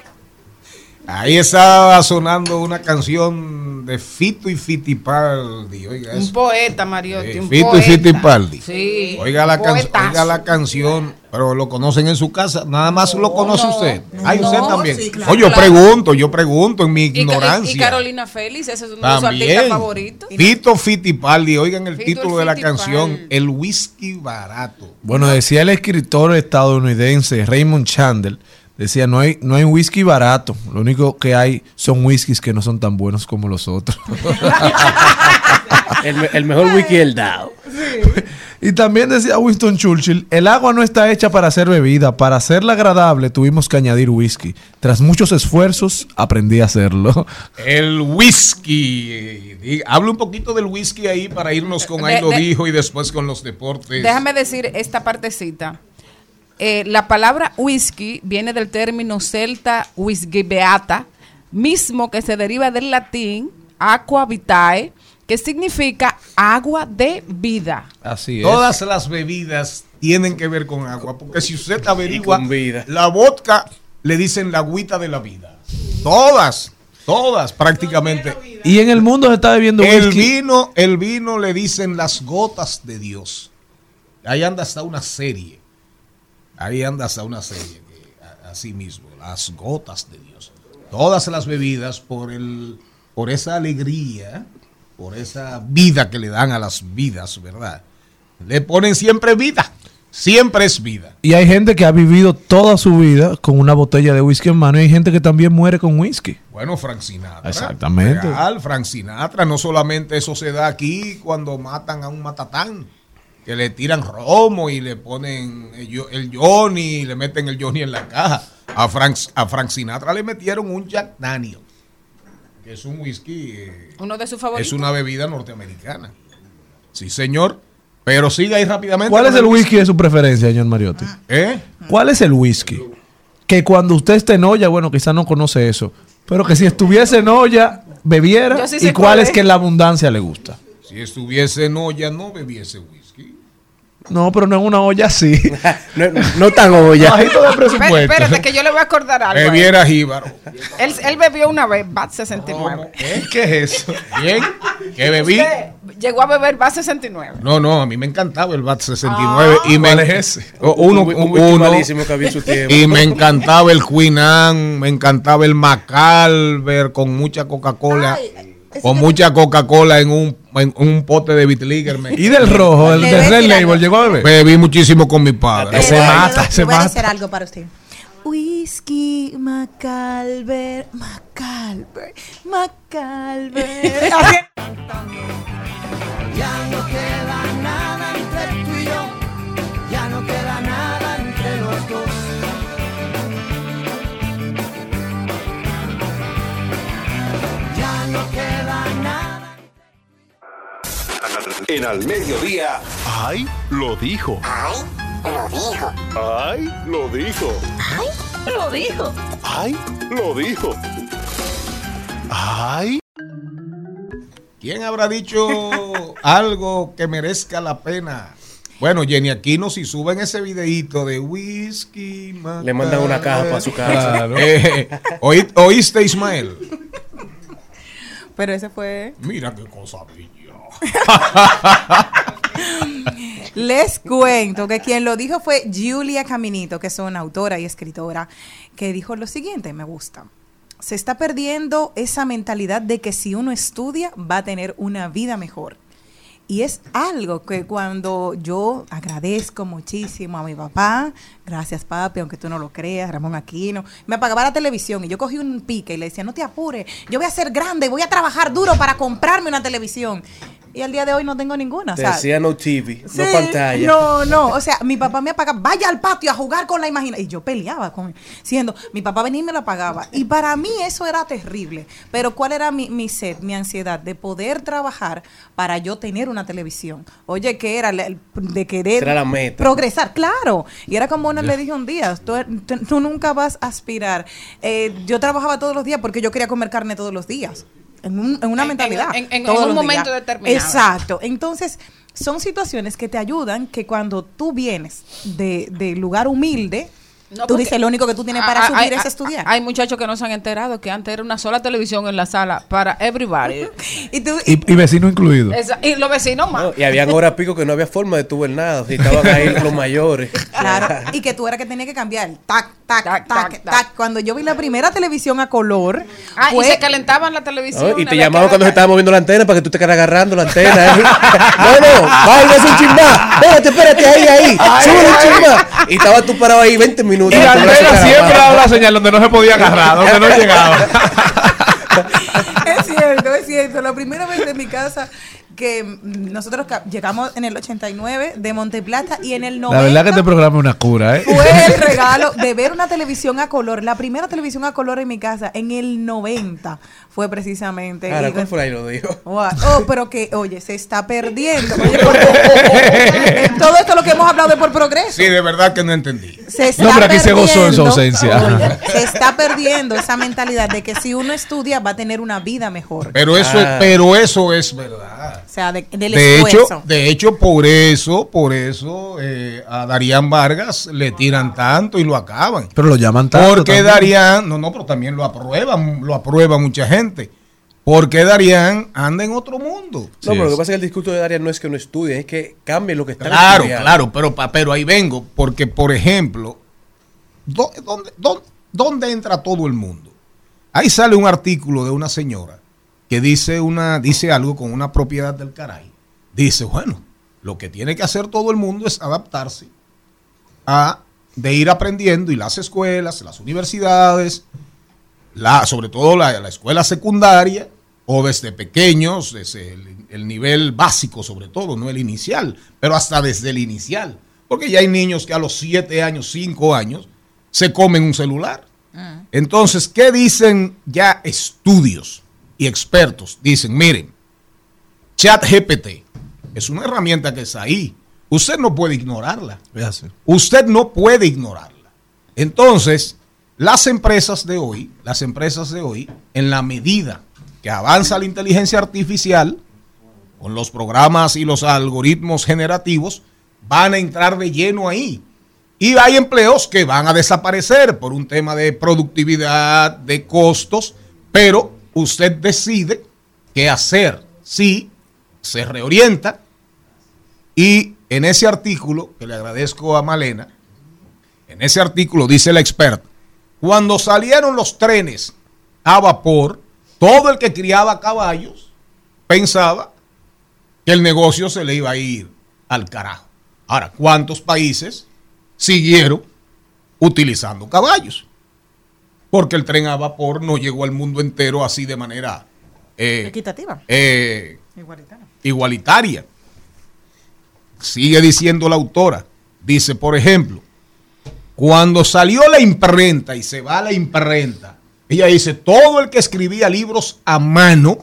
Ahí estaba sonando una canción de Fito y Fitipaldi. Oiga, Un poeta, Mariotti. Sí, un Fito y poeta. Fittipaldi. Sí. Oiga la, can- oiga la canción, pero lo conocen en su casa, nada más lo conoce no, usted. no, Ay, usted también. sí, claro. Oye, yo Claro. pregunto, yo pregunto en mi Y, y- ignorancia. y Carolina Félix, ese es uno de sus artistas favoritos. Fito Fittipaldi, oigan el Fito título de la canción, El whisky barato. Bueno, decía el escritor estadounidense Raymond Chandler, decía, no hay, no hay whisky barato, lo único que hay son whiskies que no son tan buenos como los otros. (laughs) El, me- el mejor wiki del dado. y también decía Winston Churchill, el agua no está hecha para ser bebida, para hacerla agradable tuvimos que añadir whisky. Tras muchos esfuerzos aprendí a hacerlo. El whisky. Habla un poquito del whisky ahí para irnos con ahí De- lo de- dijo y después con los deportes. Déjame decir esta partecita. Eh, la palabra whisky viene del término celta whisky beata, mismo que se deriva del latín aqua vitae, que significa agua de vida. Así es. Todas las bebidas tienen que ver con agua, porque si usted averigua, con vida. la vodka le dicen la agüita de la vida. Todas, todas prácticamente. Y en el mundo se está bebiendo El whisky. vino, el vino le dicen las gotas de Dios. Ahí anda hasta una serie. Ahí anda hasta una serie. que, a- así mismo, las gotas de Dios. Todas las bebidas por el, por esa alegría, por esa vida que le dan a las vidas, ¿verdad? Le ponen siempre vida. Siempre es vida. Y hay gente que ha vivido toda su vida con una botella de whisky en mano y hay gente que también muere con whisky. Bueno, Frank Sinatra. Exactamente. Real, Frank Sinatra. No solamente eso se da aquí cuando matan a un matatán. Que le tiran romo y le ponen el, Johnny y le meten el Johnny en la caja. A Frank, a Frank Sinatra le metieron un Jack Daniel. Que es un whisky. eh, Uno de sus favoritos. es una bebida norteamericana. Sí, señor. Pero siga ahí rápidamente. ¿Cuál es el whisky de su preferencia, señor Mariotti? ¿Eh? ¿Cuál es el whisky? Que cuando usted esté en olla, bueno, quizás no conoce eso, pero que si estuviese en olla, bebiera. Yo sí sé ¿Y cuál es. que en la abundancia le gusta? Si estuviese en olla, no bebiese whisky. No, pero no en una olla así. (laughs) No, no tan olla. Bajito de presupuesto. Espérate, que yo le voy a acordar algo. Bebiera jíbaro. Él, él bebió una vez BAT 69. ¿Eh? (laughs) ¿Qué es eso? Bien. ¿Qué bebí? Usted llegó a beber BAT 69. No, no, a mí me encantaba el BAT 69. y me, ¿Cuál es ese? Uno, Un- un whisky uno, malísimo que había en su (laughs) tiempo. y me encantaba el Queen Anne, me encantaba el Macalver con mucha Coca-Cola. Con mucha Coca-Cola en un, en un pote de Bitliger. Y del rojo, el de Red. Label, ¿llegó a beber? bebí muchísimo con mi padre. Se mata, se voy a mata. hacer algo para usted. Whisky, Macalver, Macalver, Macalver. (laughs) Ya no queda nada entre tú y yo, ya no queda nada entre los dos. En al mediodía. ¡Ay! Lo dijo. ¡Ay! Lo dijo. ¡Ay! Lo dijo. ¡Ay! Lo dijo. ¡Ay! Lo dijo. ¡Ay! ¿Quién habrá dicho algo que merezca la pena? Bueno, Jenny Aquino, si suben ese videíto de whisky, Le mandan una caja para su casa. Claro. Eh, ¿oí- ¿Oíste, Ismael? Pero ese fue. Mira qué cosa bella. (laughs) Les cuento que quien lo dijo fue Julia Caminito, que es una autora y escritora, que dijo lo siguiente, me gusta. Se está perdiendo esa mentalidad de que si uno estudia va a tener una vida mejor. Y es algo que cuando yo agradezco muchísimo a mi papá, gracias papi, aunque tú no lo creas, Ramón Aquino, me apagaba la televisión y yo cogí un pique y le decía, no te apures, yo voy a ser grande, voy a trabajar duro para comprarme una televisión. Y al día de hoy no tengo ninguna. o Te sea, decía no TV, no pantalla. No, no, o sea, mi papá me apagaba, vaya al patio a jugar con la imaginación. Y yo peleaba con él, siendo, mi papá venía y me lo apagaba. Y para mí eso era terrible. Pero ¿cuál era mi, mi sed, mi ansiedad? De poder trabajar para yo tener una televisión. Oye, ¿qué era? La- el- De querer Era la meta. progresar, claro. Y era como uno le dije un día, tú, tú- tú nunca vas a aspirar. Eh, yo trabajaba todos los días porque yo quería comer carne todos los días. En, un- en una En- mentalidad. en- un momento días. determinado. Exacto. Entonces, son situaciones que te ayudan que cuando tú vienes de, de lugar humilde, No, tú dices, lo único que tú tienes para subir hay- es estudiar. Hay muchachos que no se han enterado que antes era una sola televisión en la sala para everybody. (laughs) y, tú, Y, y vecino incluido. Esa- y los vecinos más. No, y habían horas pico que no había forma de tu ver nada. Si estaban ahí (laughs) los mayores. Claro, (laughs) y que tú eras que tenías que cambiar. Tac, tac, tac, Tac, tac, tac, tac. Cuando yo vi la primera televisión a color, Ah, fue- y se calentaban la televisión. ¿no? Y te llamaban cuando se estaba moviendo la antena para que tú te quedaras agarrando la antena. ¿eh? No, no, vaya, es un chimbá. Espérate, espérate, ahí, ahí. Sube un chimbá. Y estabas tú parado ahí 20 minutos. Y tu brazo antena siempre daba la señal donde no se podía agarrar, donde no llegaba. es cierto, es cierto. La primera vez de mi casa que nosotros llegamos en el 89 de Monteplata y en el 90 La verdad que este programa es una cura, ¿eh? fue el regalo de ver una televisión a color. La primera televisión a color en mi casa en el 90 fue precisamente. Ahora, ¿cuál fue ahí lo dijo? Wow. Oh, pero que, oye, se está perdiendo. Oye, (laughs) porque- todo esto lo que hemos hablado de por progreso. Sí, de verdad que no entendí. Se está No, pero aquí se gozó en su perdiendo, ausencia. oye, se está perdiendo esa mentalidad de que si uno estudia va a tener una vida mejor. Pero eso, Ah. pero eso es verdad. O sea, de- del De hecho, esfuerzo. de hecho, por eso, por eso eh, a Darían Vargas le tiran tanto y lo acaban. Pero lo llaman tanto. Porque también. Darían, no, no, pero también lo aprueban, lo aprueba mucha gente. Porque Darían anda en otro mundo. No, pero lo que pasa es que el discurso de Daria no es que no estudien, es que cambien lo que están Claro, estudiando. claro, pero, pero ahí vengo, porque por ejemplo, ¿dó- ¿dónde, dónde, dónde entra todo el mundo? Ahí sale un artículo de una señora que dice, una, dice algo con una propiedad del caray. Dice, bueno, lo que tiene que hacer todo el mundo es adaptarse a de ir aprendiendo y las escuelas, las universidades, la, sobre todo la, la escuela secundaria o desde pequeños, desde el, el nivel básico sobre todo, no el inicial, pero hasta desde el inicial. Porque ya hay niños que a los 7 años, 5 años, se comen un celular. Entonces, ¿qué dicen ya estudios y expertos? Dicen, miren, ChatGPT es una herramienta que está ahí. Usted no puede ignorarla. Usted no puede ignorarla. Entonces, las empresas de hoy, las empresas de hoy, en la medida que avanza la inteligencia artificial, con los programas y los algoritmos generativos, van a entrar de lleno ahí. Y hay empleos que van a desaparecer por un tema de productividad, de costos, pero usted decide qué hacer. Si se reorienta y en ese artículo, que le agradezco a Malena, en ese artículo dice la experta, cuando salieron los trenes a vapor, todo el que criaba caballos pensaba que el negocio se le iba a ir al carajo. Ahora, ¿cuántos países siguieron utilizando caballos? Porque el tren a vapor no llegó al mundo entero así de manera eh, Equitativa. eh, Igualitaria. igualitaria. Sigue diciendo la autora. Dice, por ejemplo, cuando salió la imprenta y se va a la imprenta, ella dice, todo el que escribía libros a mano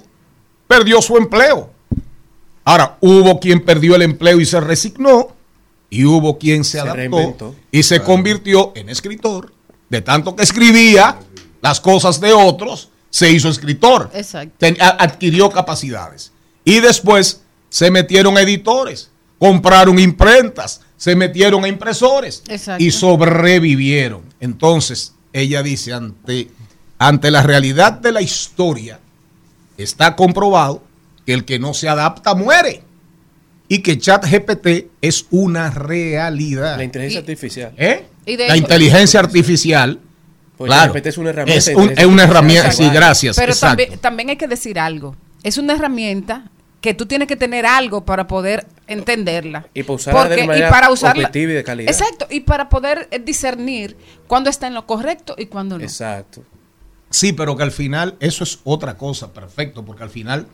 perdió su empleo. Ahora, hubo quien perdió el empleo y se resignó, y hubo quien se, Se adaptó reinventó. y se convirtió en escritor. De tanto que escribía las cosas de otros, se hizo escritor. Exacto. Adquirió capacidades. Y después se metieron editores, compraron imprentas, se metieron a impresores Exacto. y sobrevivieron. Entonces, ella dice, ante, ante la realidad de la historia, está comprobado que el que no se adapta muere. Y que ChatGPT es una realidad. La inteligencia artificial. ¿Eh? Y de la hecho- inteligencia artificial. Pues claro, ChatGPT es una herramienta Es, de un- inteligencia es una artificial. herramienta, sí, gracias. Pero exacto. también, también hay que decir algo. Es una herramienta que tú tienes que tener algo para poder entenderla. Y para usarla de Porque- manera y para usarla, objetiva y de calidad. Exacto, y para poder eh, discernir cuándo está en lo correcto y cuándo no. Exacto. Sí, pero que al final eso es otra cosa, perfecto, porque al final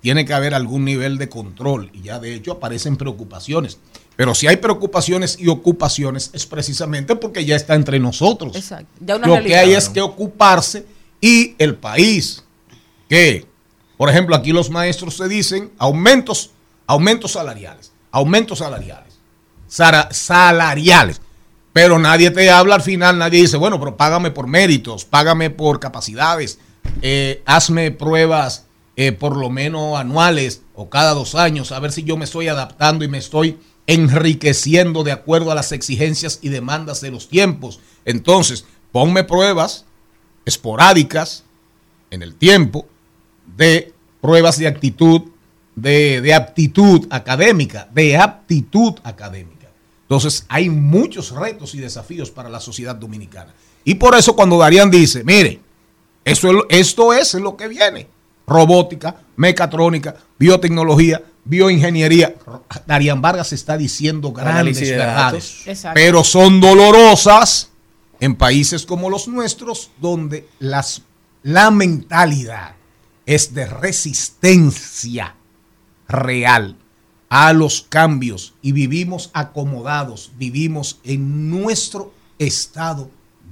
tiene que haber algún nivel de control y ya de hecho aparecen preocupaciones. Pero si hay preocupaciones y ocupaciones es precisamente porque ya está entre nosotros. Exacto. Ya una Lo realidad. que hay es que ocuparse y el país que, por ejemplo, aquí los maestros se dicen aumentos, aumentos salariales, aumentos salariales, salariales. Pero nadie te habla al final, nadie dice, bueno, pero págame por méritos, págame por capacidades, eh, hazme pruebas eh, por lo menos anuales o cada dos años, a ver si yo me estoy adaptando y me estoy enriqueciendo de acuerdo a las exigencias y demandas de los tiempos. Entonces, ponme pruebas esporádicas en el tiempo de pruebas de actitud, de, de aptitud académica, de aptitud académica. Entonces, hay muchos retos y desafíos para la sociedad dominicana. Y por eso cuando Darían dice, mire, eso esto es lo que viene. Robótica, mecatrónica, biotecnología, bioingeniería. Darían Vargas está diciendo grandes verdades, pero son dolorosas en países como los nuestros, donde las, la mentalidad es de resistencia real a los cambios y vivimos acomodados, vivimos en nuestro estado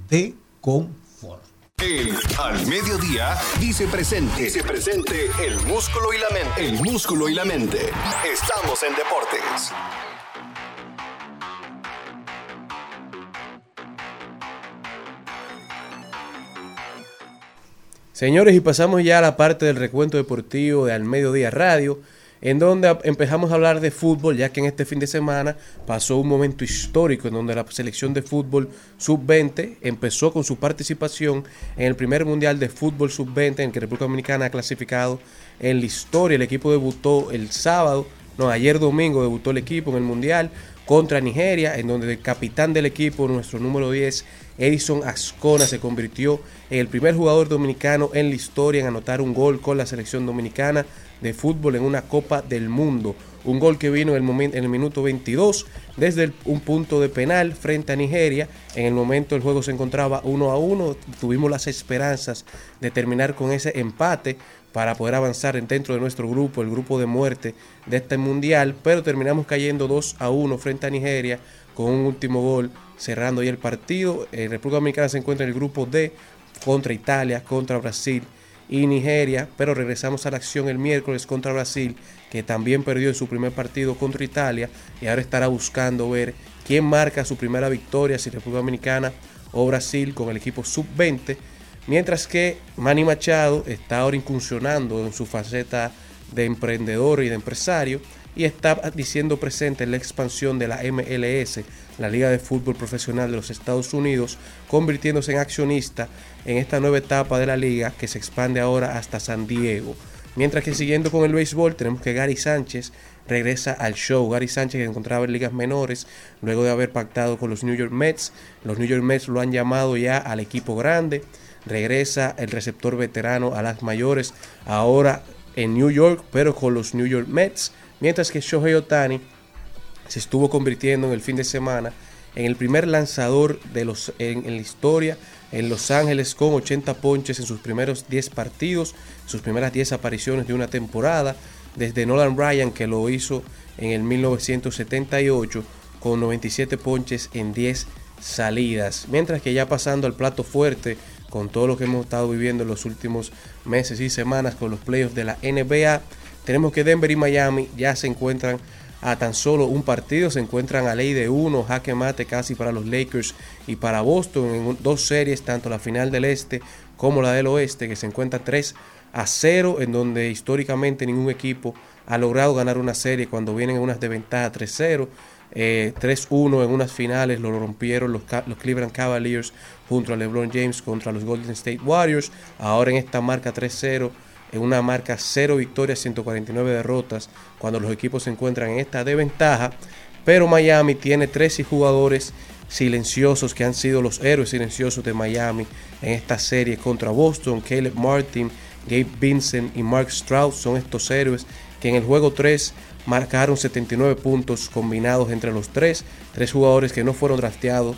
de confort. El al mediodía dice presente. Dice presente el músculo y la mente. El músculo y la mente. Estamos en deportes. Señores, y pasamos ya a la parte del recuento deportivo de Al Mediodía Radio. en donde empezamos a hablar de fútbol, ya que en este fin de semana pasó un momento histórico en donde la selección de fútbol sub-20 empezó con su participación en el primer mundial de fútbol sub-20 en el que República Dominicana ha clasificado en la historia. El equipo debutó el sábado, no, ayer domingo debutó el equipo en el mundial contra Nigeria, en donde el capitán del equipo, nuestro número 10, Edison Ascona, se convirtió en el primer jugador dominicano en la historia en anotar un gol con la selección dominicana de fútbol en una Copa del Mundo. Un gol que vino en el, minuto 22 desde un punto de penal frente a Nigeria. En el momento el juego se encontraba uno a uno. Tuvimos las esperanzas de terminar con ese empate para poder avanzar en- dentro de nuestro grupo, el grupo de muerte de este mundial, pero terminamos cayendo 2 a 1 frente a Nigeria con un último gol cerrando ahí el partido. Eh, República Dominicana se encuentra en el grupo D contra Italia, contra Brasil y Nigeria, pero regresamos a la acción el miércoles contra Brasil, que también perdió en su primer partido contra Italia. Y ahora estará buscando ver quién marca su primera victoria, si República Dominicana o Brasil con el equipo sub-20, mientras que Manny Machado está ahora incursionando en su faceta de emprendedor y de empresario y está diciendo presente en la expansión de la MLS, la Liga de Fútbol Profesional de los Estados Unidos, convirtiéndose en accionista en esta nueva etapa de la liga que se expande ahora hasta San Diego. Mientras que siguiendo con el béisbol, tenemos que Gary Sánchez regresa al show. Gary Sánchez que encontraba en ligas menores luego de haber pactado con los New York Mets. Los New York Mets lo han llamado ya al equipo grande. Regresa el receptor veterano a las mayores ahora en New York, pero con los New York Mets. Mientras que Shohei Otani se estuvo convirtiendo en el fin de semana en el primer lanzador de los, en, en la historia en Los Ángeles con 80 ponches en sus primeros 10 partidos, sus primeras 10 apariciones de una temporada, desde Nolan Ryan que lo hizo en el 1978 con 97 ponches en 10 salidas. Mientras que ya pasando al plato fuerte con todo lo que hemos estado viviendo en los últimos meses y semanas con los playoffs de la NBA, tenemos que Denver y Miami ya se encuentran a tan solo un partido, se encuentran a ley de uno, jaque mate casi para los Lakers y para Boston en dos series, tanto la final del este como la del oeste, que se encuentra 3 a 0, en donde históricamente ningún equipo ha logrado ganar una serie cuando vienen en unas de ventaja 3-0. Eh, 3-1 en unas finales lo rompieron los, los Cleveland Cavaliers junto a LeBron James contra los Golden State Warriors. Ahora en esta marca 3-0, en una marca 0 victorias, 149 derrotas, cuando los equipos se encuentran en esta desventaja. Pero Miami tiene 13 jugadores silenciosos que han sido los héroes silenciosos de Miami en esta serie contra Boston. Caleb Martin, Gabe Vincent y Mark Strauss son estos héroes que en el juego 3 marcaron 79 puntos combinados entre los tres. Tres jugadores que no fueron drafteados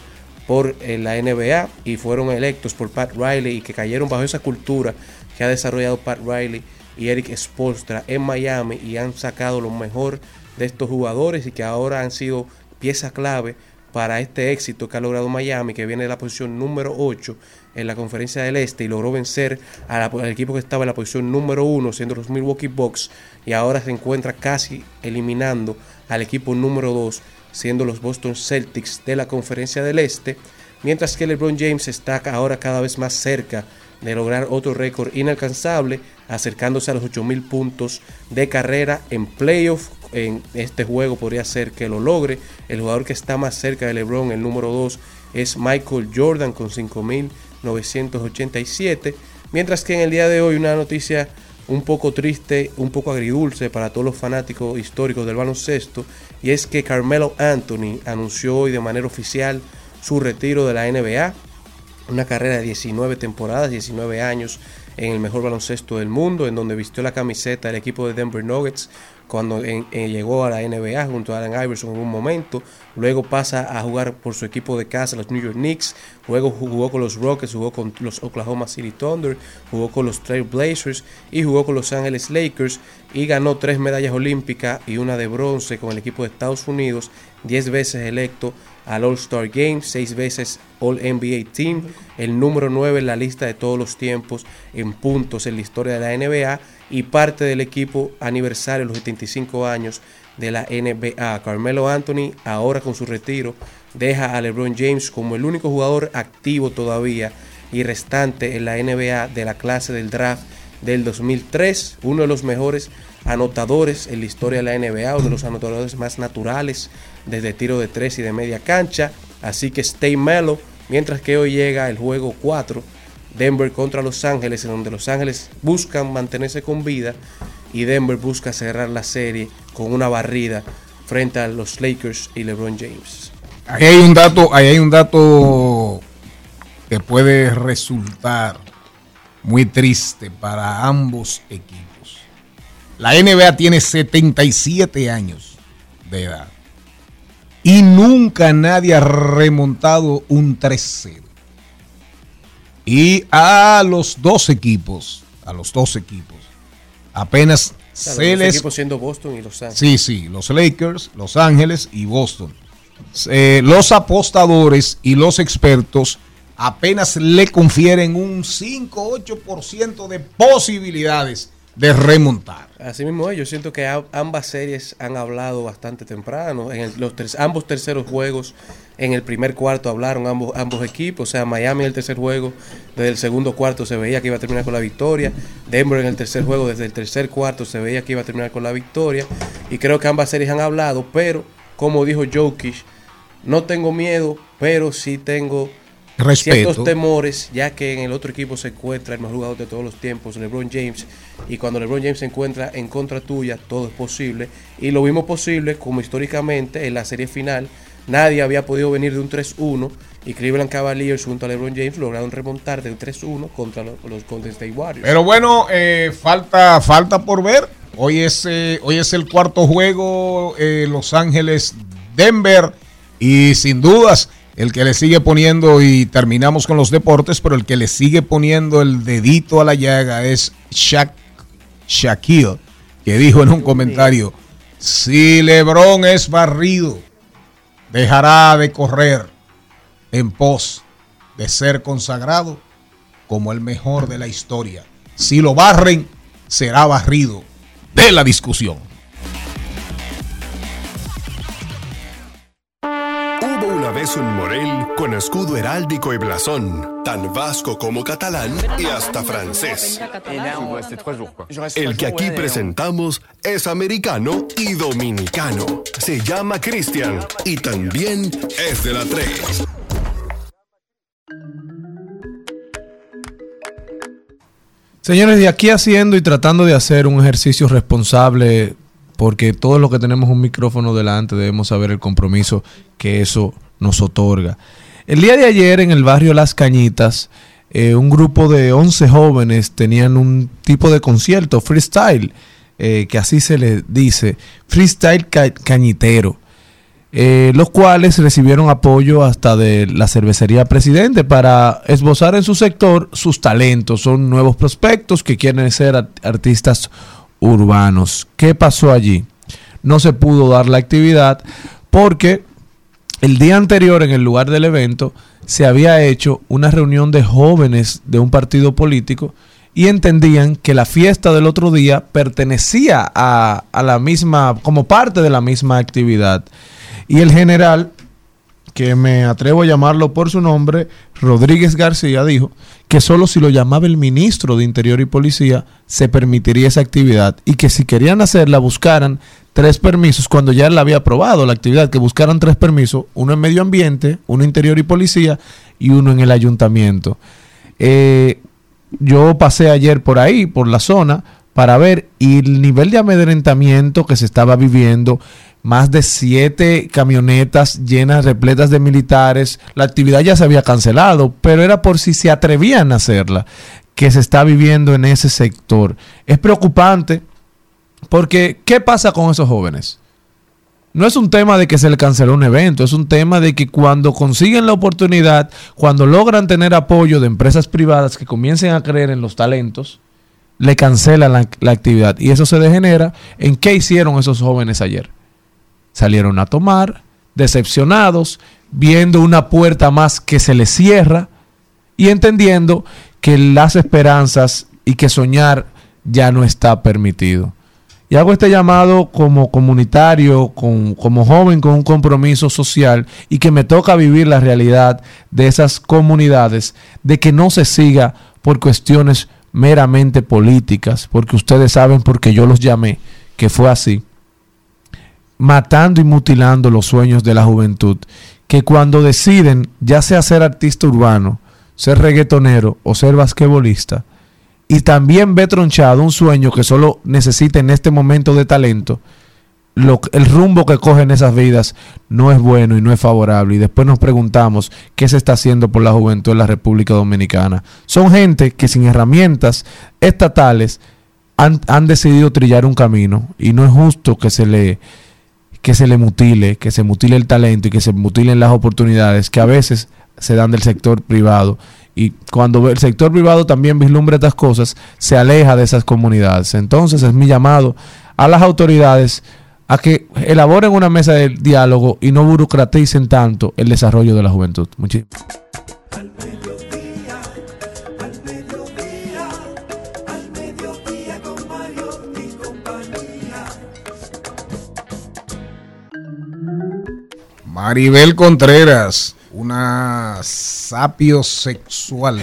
por eh, la NBA y fueron electos por Pat Riley y que cayeron bajo esa cultura que ha desarrollado Pat Riley y Eric Spolstra en Miami y han sacado lo mejor de estos jugadores y que ahora han sido pieza clave para este éxito que ha logrado Miami, que viene de la posición número 8 en la conferencia del Este y logró vencer al equipo que estaba en la posición número 1, siendo los Milwaukee Bucks, y ahora se encuentra casi eliminando al equipo número 2, siendo los Boston Celtics de la conferencia del Este, mientras que LeBron James está ahora cada vez más cerca de lograr otro récord inalcanzable, acercándose a los 8000 puntos de carrera en playoff. En este juego podría ser que lo logre. El jugador que está más cerca de LeBron, el número 2, es Michael Jordan con 5987. Mientras que en el día de hoy una noticia un poco triste, un poco agridulce para todos los fanáticos históricos del baloncesto, y es que Carmelo Anthony anunció hoy de manera oficial su retiro de la NBA una carrera de 19 temporadas, 19 años en el mejor baloncesto del mundo, en donde vistió la camiseta del equipo de Denver Nuggets cuando en- en- llegó a la NBA junto a Allen Iverson en un momento, luego pasa a jugar por su equipo de casa, los New York Knicks, luego jugó con los Rockets, jugó con los Oklahoma City Thunder, jugó con los Trail Blazers y jugó con los Angeles Lakers y ganó tres medallas olímpicas y una de bronce con el equipo de Estados Unidos, 10 veces electo al All-Star Game, seis veces All-NBA Team, el número 9 en la lista de todos los tiempos en puntos en la historia de la NBA y parte del equipo aniversario los 75 años de la NBA. Carmelo Anthony, ahora con su retiro, deja a LeBron James como el único jugador activo todavía y restante en la NBA de la clase del draft del 2003, uno de los mejores anotadores en la historia de la NBA, uno de los anotadores más naturales desde tiro de tres y de media cancha. Así que stay mellow, mientras que hoy llega el juego 4, Denver contra Los Ángeles, en donde Los Ángeles buscan mantenerse con vida y Denver busca cerrar la serie con una barrida frente a los Lakers y LeBron James. Ahí hay un dato, hay un dato que puede resultar muy triste para ambos equipos. La NBA tiene 77 años de edad y nunca nadie ha remontado un 3-0. Y a los dos equipos, a los dos equipos, apenas O sea, los se les equipos siendo Boston y Los Ángeles. Sí, sí, los Lakers, Los Ángeles y Boston. Eh, los apostadores y los expertos apenas le confieren un 5-8% de posibilidades de remontar. Así mismo es, yo siento que ambas series han hablado bastante temprano. En los tres- ambos terceros juegos, en el primer cuarto hablaron ambos, ambos equipos. O sea, Miami en el tercer juego, desde el segundo cuarto se veía que iba a terminar con la victoria. Denver en el tercer juego, desde el tercer cuarto se veía que iba a terminar con la victoria. Y creo que ambas series han hablado, pero como dijo Jokic, no tengo miedo, pero sí tengo Respeto. ciertos temores, ya que en el otro equipo se encuentra el mejor jugador de todos los tiempos, LeBron James, y cuando LeBron James se encuentra en contra tuya, todo es posible, y lo vimos posible como históricamente en la serie final, nadie había podido venir de un 3-1, y Cleveland Cavaliers junto a LeBron James lograron remontar del 3-1 contra los, Golden State Warriors. Pero bueno, eh, falta, falta por ver. Hoy es, eh, hoy es el cuarto juego, eh, Los Ángeles, Denver, y sin dudas, el que le sigue poniendo, y terminamos con los deportes, pero el que le sigue poniendo el dedito a la llaga es Shaq, Shaquille, que dijo en un comentario, si Lebron es barrido, dejará de correr en pos de ser consagrado como el mejor de la historia. Si lo barren, será barrido de la discusión. Vez un Morel con escudo heráldico y blasón, tan vasco como catalán y hasta francés. El que aquí presentamos es americano y dominicano. Se llama Cristian y también es de la 3. Señores, de aquí haciendo y tratando de hacer un ejercicio responsable, porque todos los que tenemos un micrófono delante debemos saber el compromiso que eso nos otorga. El día de ayer en el barrio Las Cañitas, eh, un grupo de 11 jóvenes tenían un tipo de concierto, freestyle, eh, que así se les dice, freestyle ca- cañitero eh, los cuales recibieron apoyo hasta de la cervecería Presidente para esbozar en su sector sus talentos. Son nuevos prospectos que quieren ser art- artistas urbanos. ¿Qué pasó allí? No se pudo dar la actividad porque el día anterior en el lugar del evento se había hecho una reunión de jóvenes de un partido político y entendían que la fiesta del otro día pertenecía a, a la misma, como parte de la misma actividad. Y el general, que me atrevo a llamarlo por su nombre, Rodríguez García, dijo que solo si lo llamaba el ministro de Interior y Policía se permitiría esa actividad y que si querían hacerla buscaran tres permisos cuando ya él había aprobado la actividad, que buscaran tres permisos, uno en medio ambiente, uno interior y policía y uno en el ayuntamiento. Eh, yo pasé ayer por ahí, por la zona, para ver y el nivel de amedrentamiento que se estaba viviendo, más de siete camionetas llenas, repletas de militares, la actividad ya se había cancelado, pero era por si se atrevían a hacerla, que se está viviendo en ese sector. Es preocupante porque, ¿qué pasa con esos jóvenes? No es un tema de que se le canceló un evento, es un tema de que cuando consiguen la oportunidad, cuando logran tener apoyo de empresas privadas que comiencen a creer en los talentos, le cancelan la, la actividad. Y eso se degenera en qué hicieron esos jóvenes ayer. Salieron a tomar, decepcionados, viendo una puerta más que se les cierra y entendiendo que las esperanzas y que soñar ya no está permitido. Y hago este llamado como comunitario, con- como joven con un compromiso social y que me toca vivir la realidad de esas comunidades, de que no se siga por cuestiones meramente políticas, porque ustedes saben porque yo los llamé, que fue así, matando y mutilando los sueños de la juventud, que cuando deciden ya sea ser artista urbano, ser reggaetonero o ser basquetbolista, y también ve tronchado un sueño que solo necesita en este momento de talento, lo- el rumbo que cogen esas vidas no es bueno y no es favorable. Y después nos preguntamos qué se está haciendo por la juventud en la República Dominicana. Son gente que sin herramientas estatales han, han decidido trillar un camino y no es justo que se le que se le mutile, que se mutile el talento y que se mutilen las oportunidades que a veces se dan del sector privado. Y cuando el sector privado también vislumbra estas cosas, se aleja de esas comunidades. Entonces es mi llamado a las autoridades a que elaboren una mesa de diálogo y no burocraticen tanto el desarrollo de la juventud. Muchísimas Maribel Contreras, una sapio sexual.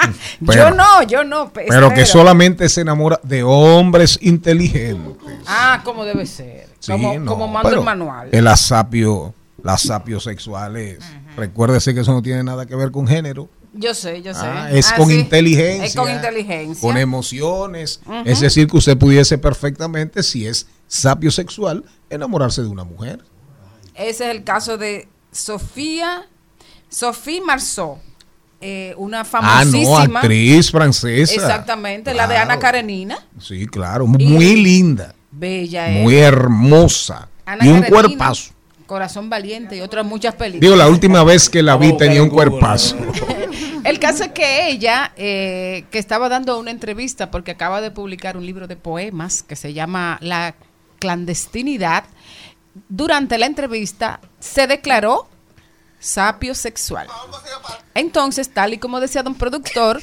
(laughs) yo no, yo no. pe- Pero que solamente se enamora de hombres inteligentes. Ah, como debe ser. Sí, como, no, como manda el manual. El asapio, las sapios sexuales. Recuérdese que eso no tiene nada que ver con género. Yo sé, yo sé. Ah, es Ah, con sí. inteligencia. Es con inteligencia. Con emociones. Es decir, que usted pudiese perfectamente, si es sapio sexual, enamorarse de una mujer. Ese es el caso de Sofía, Sophie Marceau, eh, una Ah, famosísima. no, actriz francesa. Exactamente, la de. Ana Karenina. Sí, claro, muy linda, Bella es. muy hermosa Ana y un Karenina, cuerpazo. Corazón Valiente y otras muchas películas. Digo, la última vez que la vi buscar tenía en un cuerpazo. (laughs) El caso es que ella, eh, que estaba dando una entrevista porque acaba de publicar un libro de poemas que se llama La clandestinidad, durante la entrevista se declaró sapio sexual. Entonces, tal y como decía don productor,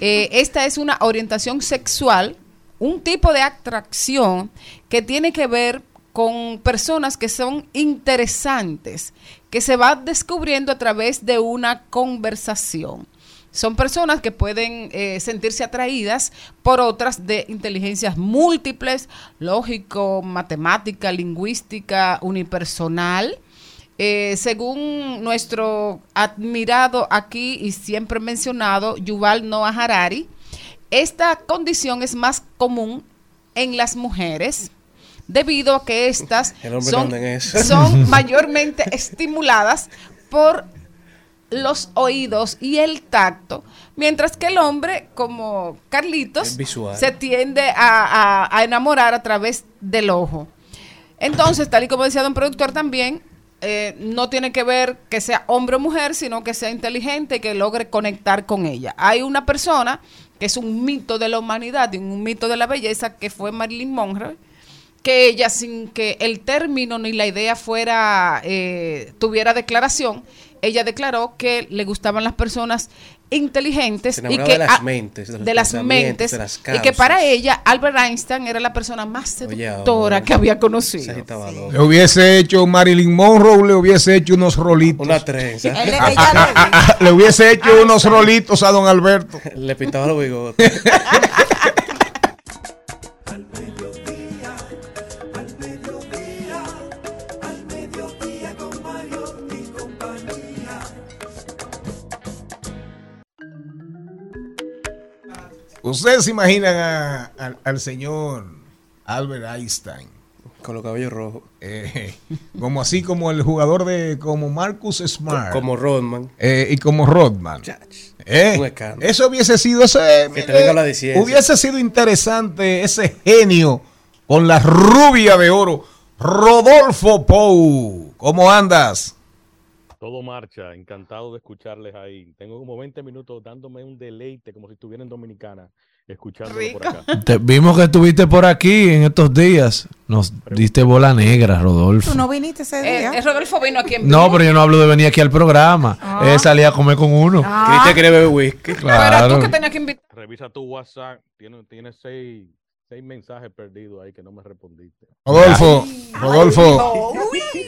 eh, esta es una orientación sexual, un tipo de atracción que tiene que ver con personas que son interesantes, que se va descubriendo a través de una conversación. Son personas que pueden eh, sentirse atraídas por otras de inteligencias múltiples, lógico, matemática, lingüística, unipersonal. Eh, según nuestro admirado aquí y siempre mencionado Yuval Noah Harari, esta condición es más común en las mujeres debido a que estas son (laughs) mayormente estimuladas por los oídos y el tacto, mientras que el hombre, como Carlitos, se tiende a, a- a enamorar a través del ojo. Entonces, tal y como decía don productor también, eh, no tiene que ver que sea hombre o mujer, sino que sea inteligente y que logre conectar con ella. Hay una persona que es un mito de la humanidad y un mito de la belleza, que fue Marilyn Monroe, que ella, sin que el término ni la idea fuera, eh, tuviera declaración, ella declaró que le gustaban las personas inteligentes y que de las ah, mentes, de las mentes de las y que para ella Albert Einstein era la persona más seductora que había conocido. Le hubiese hecho Marilyn Monroe, le hubiese hecho unos rolitos. Una trenza. Él- ella le- le hubiese hecho unos rolitos a don Alberto. Le pintaba los bigotes. (laughs) Ustedes se imaginan a- al- al señor Albert Einstein. Con los cabellos rojos. eh, como así como el jugador de como Marcus Smart Como Rodman. eh, y como Rodman. Eh, eso hubiese sido ese, Que te mire, venga a hablar de hubiese sido interesante ese genio con la rubia de oro Rodolfo Pou ¿cómo andas? Todo marcha, encantado de escucharles ahí. Tengo como 20 minutos dándome un deleite como si estuviera en Dominicana, escuchándolo por acá. Te vimos que estuviste por aquí en estos días. Nos diste bola negra, Rodolfo. Tú no viniste ese Eh, día. eh, Rodolfo vino aquí en No, pero yo no hablo de venir aquí al programa. Ah. Eh, salí a comer con uno. Cristian quiere beber whisky. Pero Claro. tú que tenías que invitar. Revisa tu WhatsApp, tiene, tiene seis, seis mensajes perdidos ahí que no me respondiste. Rodolfo, Rodolfo,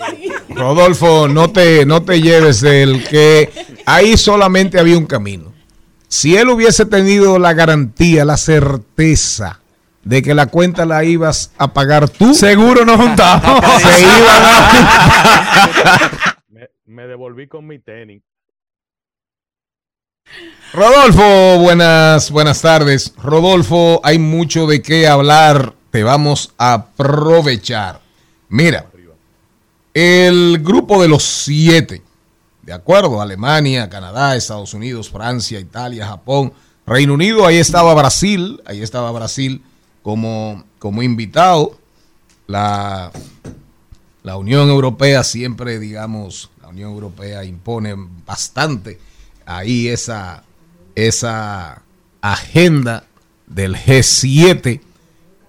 (laughs) Rodolfo, no te, no te lleves del que ahí solamente había un camino. Si él hubiese tenido la garantía, la certeza de que la cuenta la ibas a pagar tú. Seguro nos juntamos. Se iban a- (laughs) Me, me devolví con mi tenis. Rodolfo, buenas, buenas tardes. Rodolfo, hay mucho de qué hablar. Te vamos a aprovechar. Mira, el grupo de los siete, de acuerdo, Alemania, Canadá, Estados Unidos, Francia, Italia, Japón, Reino Unido, ahí estaba Brasil, ahí estaba Brasil como, como invitado. La, la Unión Europea siempre, digamos, la Unión Europea impone bastante ahí esa, esa agenda del G7.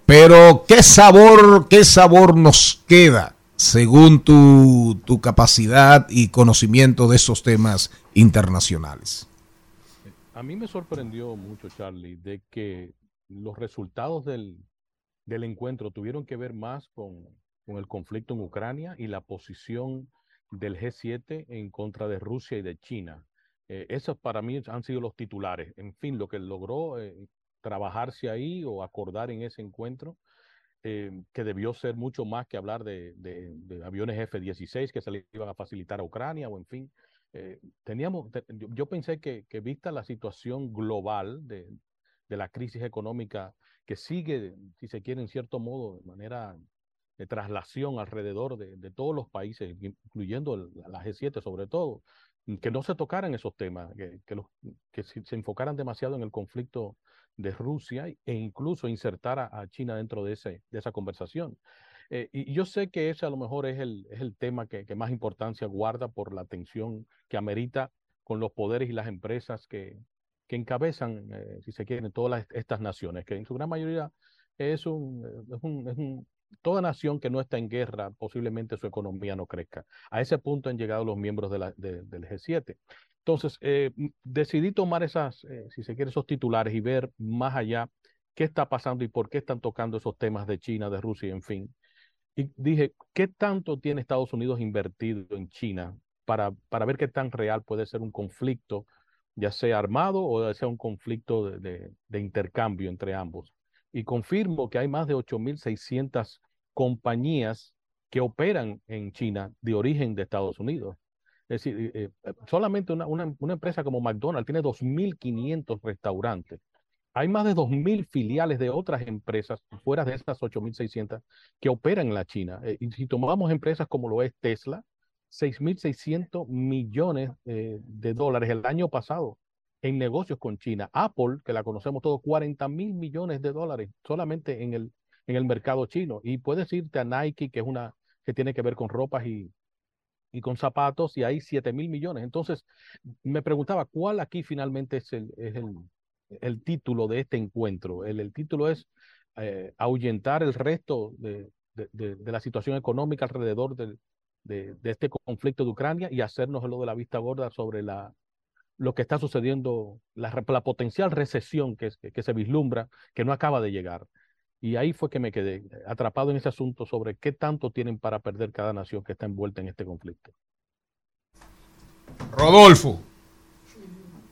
Pero, ¿qué sabor, qué sabor nos queda según tu, tu capacidad y conocimiento de esos temas internacionales? A mí me sorprendió mucho, Charlie, de que los resultados del, del encuentro tuvieron que ver más con, con el conflicto en Ucrania y la posición del G7 en contra de Rusia y de China. Eh, esos para mí han sido los titulares. En fin, lo que logró eh, trabajarse ahí o acordar en ese encuentro, eh, que debió ser mucho más que hablar de, de- aviones F-16 que se le iban a facilitar a Ucrania o en fin. eh, teníamos, te- yo, yo pensé que, que vista la situación global de, de la crisis económica que sigue, si se quiere, en cierto modo, de manera de traslación alrededor de, de todos los países, incluyendo la G7 sobre todo, que no se tocaran esos temas, que, que, se, enfocaran demasiado en el conflicto de Rusia e incluso insertar a, China dentro de, ese, de esa conversación. Eh, y yo sé que ese a lo mejor es el, es el tema que, que más importancia guarda por la atención que amerita con los poderes y las empresas que, que encabezan, eh, si se quieren, todas las- estas naciones, que en su gran mayoría es un, un, es un- toda nación que no está en guerra, posiblemente su economía no crezca. A ese punto han llegado los miembros del G7. Entonces, eh, decidí tomar esas, eh, si se quiere, esos titulares y ver más allá qué está pasando y por qué están tocando esos temas de China, de Rusia, en fin. Y dije, ¿qué tanto tiene Estados Unidos invertido en China para, para ver qué tan real puede ser un conflicto, ya sea armado o ya sea un conflicto de- de intercambio entre ambos? Y confirmo que hay más de 8.600 compañías que operan en China de origen de Estados Unidos. Es decir, eh, eh, solamente una, una, empresa como McDonald's tiene 2.500 restaurantes. Hay más de 2.000 filiales de otras empresas fuera de estas 8.600 que operan en la China. Eh, y si tomamos empresas como lo es Tesla, 6.600 millones de dólares el año pasado en negocios con China. Apple, que la conocemos todos, 40 mil millones de dólares solamente en el, en el mercado chino. Y puedes irte a Nike, que es una que tiene que ver con ropas y, y con zapatos, y hay 7 mil millones. Entonces, me preguntaba, ¿cuál aquí finalmente es el, es el, el título de este encuentro? El, el título es eh, ahuyentar el resto de, de, de, de la situación económica alrededor del, de, de, este conflicto de Ucrania y hacernos lo de la vista gorda sobre la, lo que está sucediendo, la, la potencial recesión que, que, que, se vislumbra, que no acaba de llegar. Y ahí fue que me quedé atrapado en ese asunto sobre qué tanto tienen para perder cada nación que está envuelta en este conflicto. Rodolfo,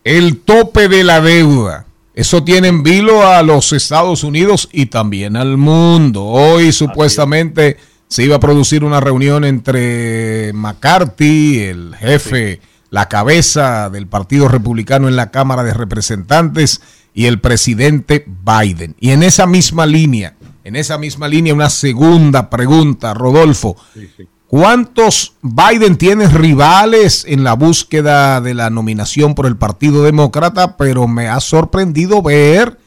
el tope de la deuda. Eso tiene en vilo a los Estados Unidos y también al mundo. Hoy supuestamente se iba a producir una reunión entre McCarthy, el jefe, la cabeza del Partido Republicano en la Cámara de Representantes, y el presidente Biden. Y en esa misma línea, en esa misma línea, una segunda pregunta, Rodolfo. Sí, sí. ¿Cuántos Biden tiene rivales en la búsqueda de la nominación por el Partido Demócrata? Pero me ha sorprendido ver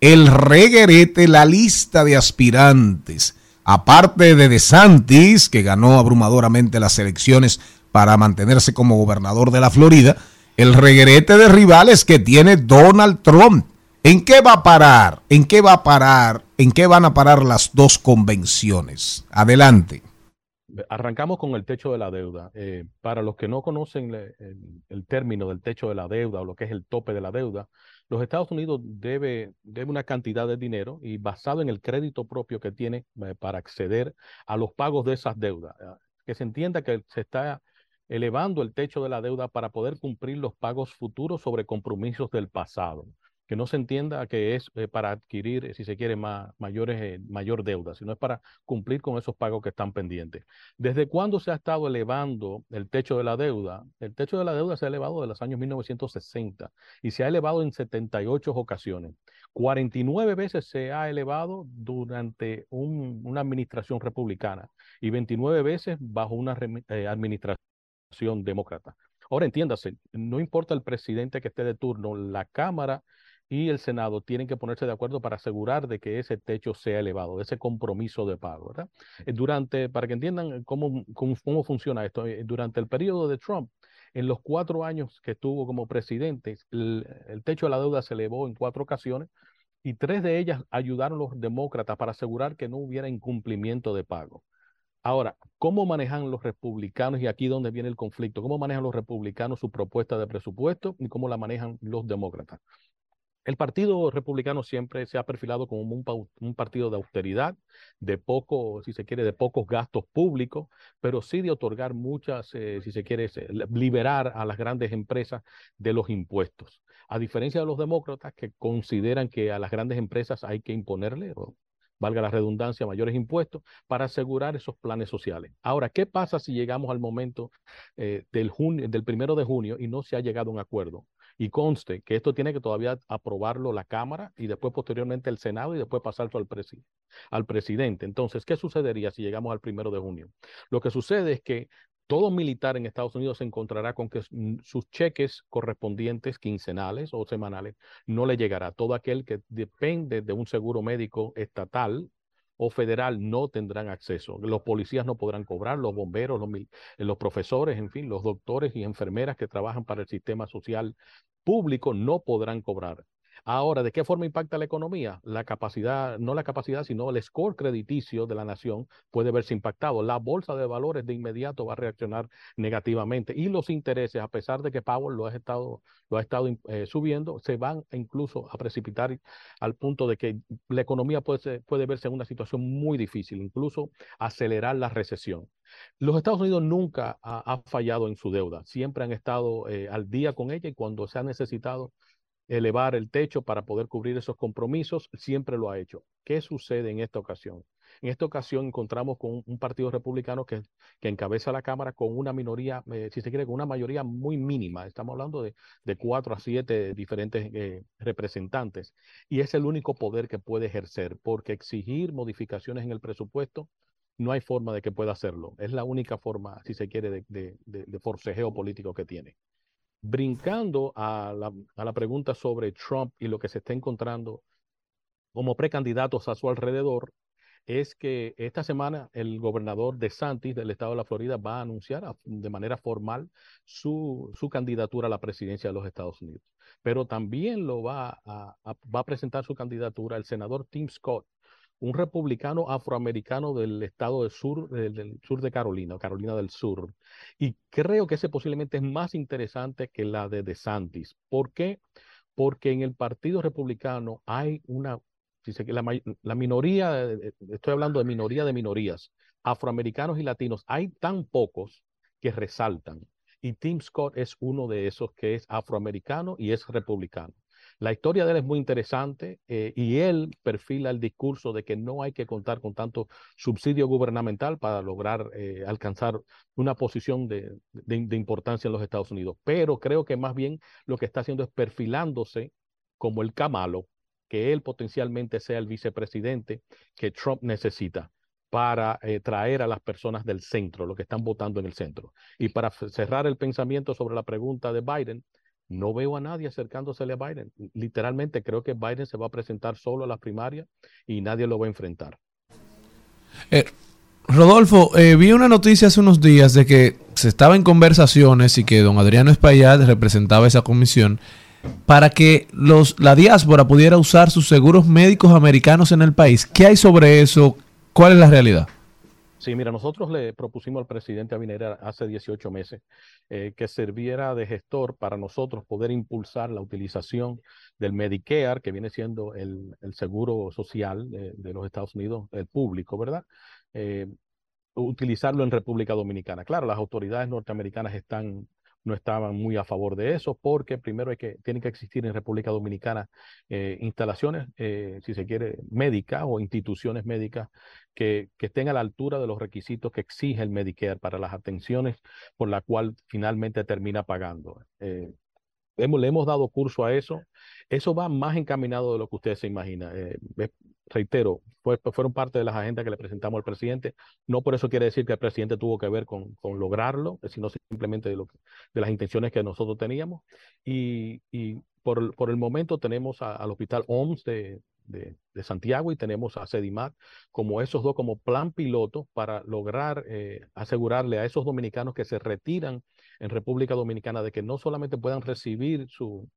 el reguerete, la lista de aspirantes. Aparte de DeSantis, que ganó abrumadoramente las elecciones para mantenerse como gobernador de la Florida, el reguerete de rivales que tiene Donald Trump. ¿En qué va a parar? ¿En qué va a parar? ¿En qué van a parar las dos convenciones? Adelante. Arrancamos con el techo de la deuda. Eh, para los que no conocen el, término del techo de la deuda o lo que es el tope de la deuda, los Estados Unidos debe, debe una cantidad de dinero y basado en el crédito propio que tiene eh, para acceder a los pagos de esas deudas. Que se entienda que se está elevando el techo de la deuda para poder cumplir los pagos futuros sobre compromisos del pasado. que no se entienda que es eh, para adquirir, eh, si se quiere, ma- mayores, eh, mayor deuda, sino es para cumplir con esos pagos que están pendientes. ¿Desde cuándo se ha estado elevando el techo de la deuda? El techo de la deuda se ha elevado desde los años 1960 y se ha elevado en 78 ocasiones. 49 veces se ha elevado durante un- una administración republicana y 29 veces bajo una administración demócrata. Ahora entiéndase, no importa el presidente que esté de turno, la Cámara y el Senado tienen que ponerse de acuerdo para asegurar de que ese techo sea elevado, ese compromiso de pago, ¿verdad? Eh, Durante, para que entiendan cómo, cómo, cómo funciona esto, eh, durante el periodo de Trump, en los cuatro años que estuvo como presidente, el, el techo de la deuda se elevó en cuatro ocasiones y tres de ellas ayudaron los demócratas para asegurar que no hubiera incumplimiento de pago. Ahora, ¿cómo manejan los republicanos? Y aquí donde viene el conflicto. ¿Cómo manejan los republicanos su propuesta de presupuesto y cómo la manejan los demócratas? El Partido Republicano siempre se ha perfilado como un, partido de austeridad, de poco, si se quiere, de pocos gastos públicos, pero sí de otorgar muchas, eh, si se quiere, liberar a las grandes empresas de los impuestos. A diferencia de los demócratas que consideran que a las grandes empresas hay que imponerle, valga la redundancia, mayores impuestos para asegurar esos planes sociales. Ahora, ¿qué pasa si llegamos al momento eh, del, junio, del primero de junio y no se ha llegado a un acuerdo? Y conste que esto tiene que todavía aprobarlo la Cámara y después posteriormente el Senado y después pasarlo al, presi- al presidente. Entonces, ¿qué sucedería si llegamos al primero de junio? Lo que sucede es que todo militar en Estados Unidos se encontrará con que mm, sus cheques correspondientes quincenales o semanales no le llegará. Todo aquel que depende de un seguro médico estatal o federal no tendrán acceso. Los policías no podrán cobrar, los bomberos, los, eh, los profesores, en fin, los doctores y enfermeras que trabajan para el sistema social público no podrán cobrar. Ahora, ¿de qué forma impacta la economía? La capacidad, no la capacidad, sino el score crediticio de la nación puede verse impactado. La bolsa de valores de inmediato va a reaccionar negativamente y los intereses, a pesar de que Powell lo ha estado, lo ha estado eh, subiendo, se van incluso a precipitar al punto de que la economía puede, puede verse en una situación muy difícil, incluso acelerar la recesión. Los Estados Unidos nunca ha fallado en su deuda, siempre han estado eh, al día con ella y cuando se ha necesitado elevar el techo para poder cubrir esos compromisos, siempre lo ha hecho. ¿Qué sucede en esta ocasión? En esta ocasión encontramos con un partido republicano que, encabeza la Cámara con una minoría, eh, si se quiere, con una mayoría muy mínima. Estamos hablando de, cuatro a siete diferentes eh, representantes. Y es el único poder que puede ejercer, porque exigir modificaciones en el presupuesto no hay forma de que pueda hacerlo. Es la única forma, si se quiere, de, de forcejeo político que tiene brincando a la, pregunta sobre Trump y lo que se está encontrando como precandidatos a su alrededor, es que esta semana el gobernador de Santis del estado de la Florida va a anunciar de manera formal su, candidatura a la presidencia de los Estados Unidos. Pero también lo va a presentar su candidatura el senador Tim Scott, un republicano afroamericano del estado del sur, del, sur de Carolina, Carolina del Sur. Y creo que ese posiblemente es más interesante que la de DeSantis. ¿Por qué? Porque en el Partido Republicano hay una, dice que la, la minoría, estoy hablando de minoría de minorías, afroamericanos y latinos, hay tan pocos que resaltan. Y Tim Scott es uno de esos que es afroamericano y es republicano. La historia de él es muy interesante eh, y él perfila el discurso de que no hay que contar con tanto subsidio gubernamental para lograr eh, alcanzar una posición de, importancia en los Estados Unidos. Pero creo que más bien lo que está haciendo es perfilándose como el camalo, que él potencialmente sea el vicepresidente que Trump necesita para eh, traer a las personas del centro, lo que están votando en el centro. Y para cerrar el pensamiento sobre la pregunta de Biden, no veo a nadie acercándosele a Biden. Literalmente creo que Biden se va a presentar solo a las primarias y nadie lo va a enfrentar. Eh, Rodolfo, eh, vi una noticia hace unos días de que se estaba en conversaciones y que don Adriano Espaillat representaba esa comisión para que los, la diáspora pudiera usar sus seguros médicos americanos en el país. ¿Qué hay sobre eso? ¿Cuál es la realidad? Sí, mira, nosotros le propusimos al presidente Abinera hace 18 meses eh, que serviera de gestor para nosotros poder impulsar la utilización del Medicare, que viene siendo el, seguro social de, de, los Estados Unidos, el público, ¿verdad? Eh, utilizarlo en República Dominicana. Claro, las autoridades norteamericanas están no estaban muy a favor de eso, porque primero hay que, tienen que existir en República Dominicana eh, instalaciones, eh, si se quiere, médicas o instituciones médicas que, que, estén a la altura de los requisitos que exige el Medicare para las atenciones por la cual finalmente termina pagando. Eh, hemos, le hemos dado curso a eso. Eso va más encaminado de lo que usted se imagina. Eh, reitero, fue, fueron parte de las agendas que le presentamos al presidente. No por eso quiere decir que el presidente tuvo que ver con, con lograrlo, sino simplemente de, lo de las intenciones que nosotros teníamos. Y, y por, por, el momento tenemos a, al Hospital OMS de, de, de, Santiago y tenemos a CEDIMAT como esos dos como plan piloto para lograr eh, asegurarle a esos dominicanos que se retiran en República Dominicana de que no solamente puedan recibir su,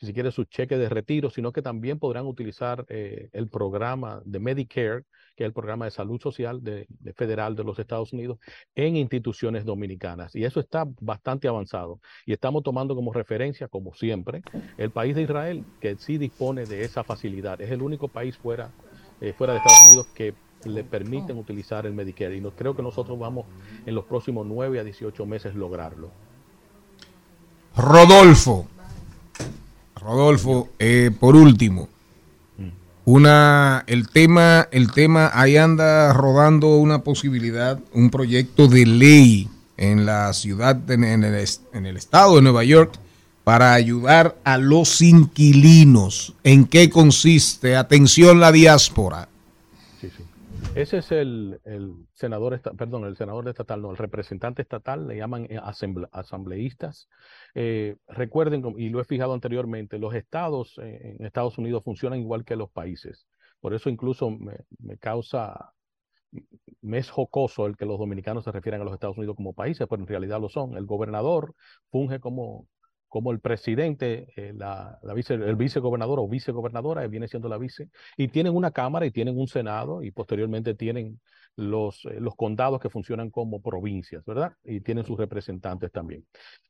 si quiere, su cheque de retiro, sino que también podrán utilizar eh, el programa de Medicare, que es el programa de salud social de, de federal de los Estados Unidos, en instituciones dominicanas. Y eso está bastante avanzado. Y estamos tomando como referencia, como siempre, el país de Israel, que sí dispone de esa facilidad. Es el único país fuera, eh, fuera de Estados Unidos que le permiten utilizar el Medicare. Y no, creo que nosotros vamos en los próximos 9 a 18 meses lograrlo. Rodolfo. Rodolfo, eh, por último, una, el tema, el tema, ahí anda rodando una posibilidad, un proyecto de ley en la ciudad, en, en, el, en el estado de Nueva York, para ayudar a los inquilinos. ¿En qué consiste? Atención la diáspora. Ese es el, senador, perdón, el senador estatal, no, el representante estatal, le llaman asamble, asambleístas. Eh, recuerden, y lo he fijado anteriormente, los estados eh, en Estados Unidos funcionan igual que los países. Por eso incluso me, me, causa, me es jocoso el que los dominicanos se refieran a los Estados Unidos como países, pero en realidad lo son. El gobernador funge como, como el presidente, eh, el vicegobernador o vicegobernadora, viene siendo la vice, y tienen una Cámara y tienen un Senado y posteriormente tienen los, eh, los condados que funcionan como provincias, ¿verdad? Y tienen sus representantes también.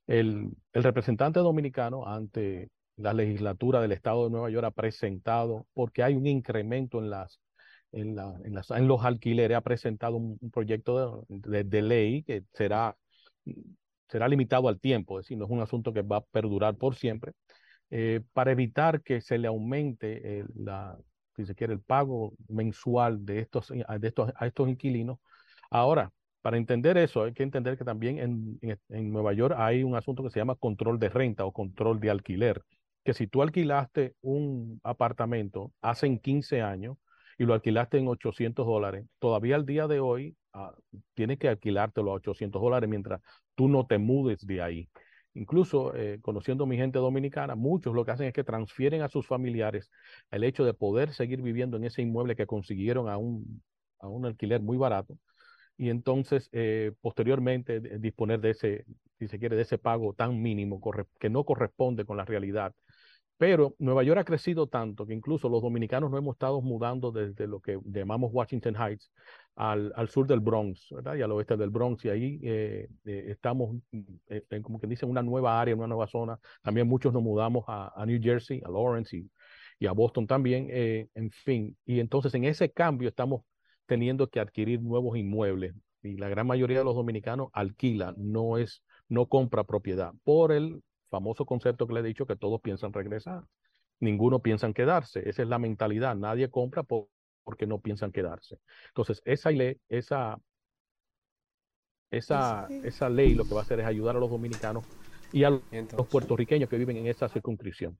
El, el representante dominicano ante la legislatura del Estado de Nueva York ha presentado, porque hay un incremento en las en, la, en, las, en los alquileres, ha presentado un, proyecto de, de, ley que será será limitado al tiempo, es decir, no es un asunto que va a perdurar por siempre, eh, para evitar que se le aumente eh, la, si se quiere, el pago mensual de estos, de estos, a estos inquilinos. Ahora, para entender eso, hay que entender que también en, en, en, Nueva York hay un asunto que se llama control de renta o control de alquiler, que si tú alquilaste un apartamento hace 15 años y lo alquilaste en 800 dólares, todavía al día de hoy uh, tienes que alquilártelo a 800 dólares mientras tú no te mudes de ahí. Incluso eh, conociendo a mi gente dominicana, muchos lo que hacen es que transfieren a sus familiares el hecho de poder seguir viviendo en ese inmueble que consiguieron a un, a un alquiler muy barato y entonces eh, posteriormente disponer de ese, si se quiere, de ese pago tan mínimo que no corresponde con la realidad pero Nueva York ha crecido tanto que incluso los dominicanos no hemos estado mudando desde lo que llamamos Washington Heights al, al sur del Bronx, ¿verdad? Y al oeste del Bronx. Y ahí eh, eh, estamos, eh, en, como que dicen, una nueva área, una nueva zona. También muchos nos mudamos a, a New Jersey, a Lawrence y, y a Boston también. Eh, en fin, y entonces en ese cambio estamos teniendo que adquirir nuevos inmuebles. Y la gran mayoría de los dominicanos alquila, no es, no compra propiedad por el famoso concepto que le he dicho que todos piensan regresar. Ninguno piensa en quedarse. Esa es la mentalidad. Nadie compra por, porque no piensan quedarse. Entonces, esa ley, esa, esa, esa ley lo que va a hacer es ayudar a los dominicanos y a Entonces. los puertorriqueños que viven en esa circunscripción.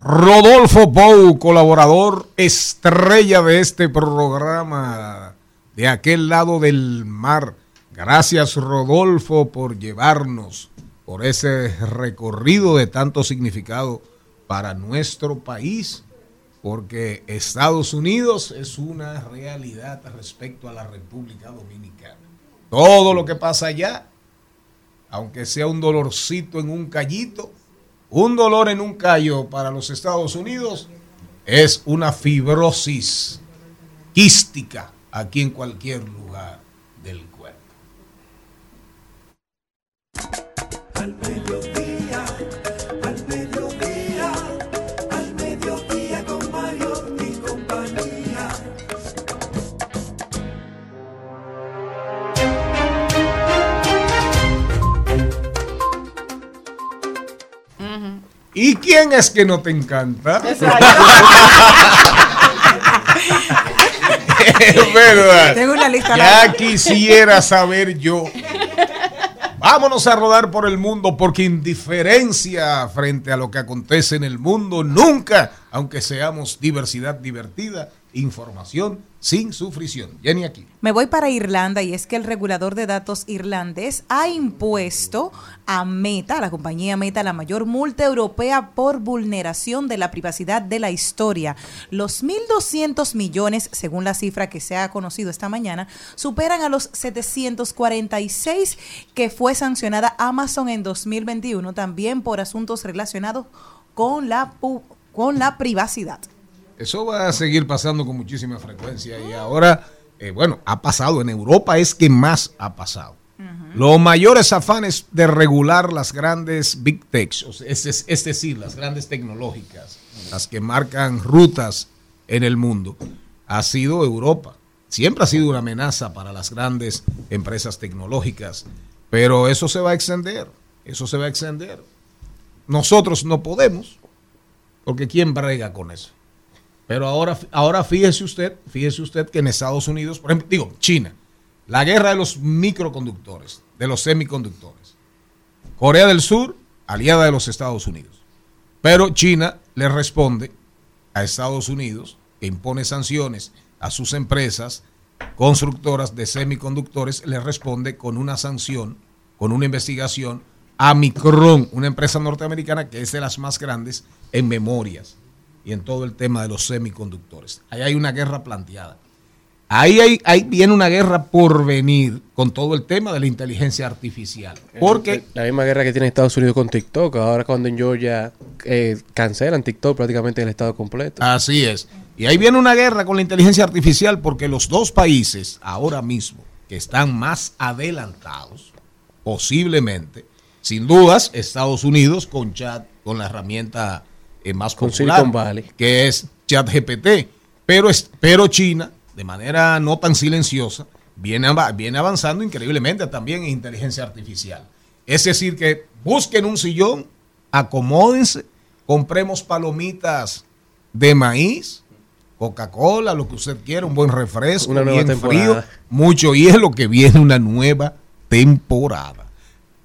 Rodolfo Bou, colaborador estrella de este programa de aquel lado del mar. Gracias Rodolfo por llevarnos por ese recorrido de tanto significado para nuestro país, porque Estados Unidos es una realidad respecto a la República Dominicana. Todo lo que pasa allá, aunque sea un dolorcito en un callito, un dolor en un callo para los Estados Unidos, es una fibrosis quística aquí en cualquier lugar del al mediodía, al mediodía, al mediodía con Mario y compañía. ¿Y quién es que no te encanta? (laughs) es verdad. Tengo una lista Ya larga. quisiera saber yo. Vámonos a rodar por el mundo porque indiferencia frente a lo que acontece en el mundo nunca, aunque seamos diversidad divertida, información sin sufrición. Jenny aquí. Me voy para Irlanda y es que el regulador de datos irlandés ha impuesto a Meta, la compañía Meta, la mayor multa europea por vulneración de la privacidad de la historia. Los 1.200 millones, según la cifra que se ha conocido esta mañana, superan a los 746 que fue sancionada Amazon en 2021, también por asuntos relacionados con la, con la privacidad. Eso va a seguir pasando con muchísima frecuencia y ahora, eh, bueno, ha pasado. En Europa es que más ha pasado. Los mayores afanes de regular las grandes big techs, es decir, las grandes tecnológicas, las que marcan rutas en el mundo, ha sido Europa. Siempre ha sido una amenaza para las grandes empresas tecnológicas, pero eso se va a extender, eso se va a extender. Nosotros no podemos, porque ¿quién brega con eso? Pero ahora, ahora fíjese usted, fíjese usted que en Estados Unidos, por ejemplo, digo, China, la guerra de los microconductores, de los semiconductores. Corea del Sur, aliada de los Estados Unidos. Pero China le responde a Estados Unidos, que impone sanciones a sus empresas constructoras de semiconductores, le responde con una sanción, con una investigación a Micron, una empresa norteamericana que es de las más grandes en memorias y en todo el tema de los semiconductores. Ahí hay una guerra planteada. Ahí, hay, ahí viene una guerra por venir con todo el tema de la inteligencia artificial. Porque La misma guerra que tiene Estados Unidos con TikTok. Ahora cuando en Georgia eh, cancelan TikTok prácticamente el estado completo. Así es. Y ahí viene una guerra con la inteligencia artificial porque los dos países ahora mismo que están más adelantados, posiblemente, sin dudas, Estados Unidos con chat, con la herramienta eh, más popular, Valley. que es ChatGPT, pero, es, pero China, de manera no tan silenciosa, viene, viene avanzando increíblemente también en inteligencia artificial. Es decir, que busquen un sillón, acomódense, compremos palomitas de maíz, Coca-Cola, lo que usted quiera, un buen refresco, Una bien temporada. frío, mucho hielo, que viene una nueva temporada.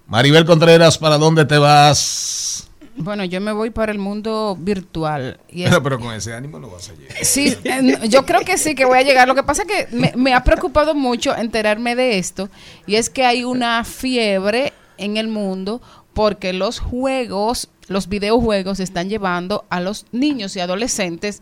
Maribel Contreras, ¿para dónde te vas? Bueno, yo me voy para el mundo virtual. Y Pero, pero con ese ánimo no vas a llegar. Sí, yo creo que sí que voy a llegar. Lo que pasa es que me, me ha preocupado mucho enterarme de esto y es que hay una fiebre en el mundo porque los juegos, los videojuegos están llevando a los niños y adolescentes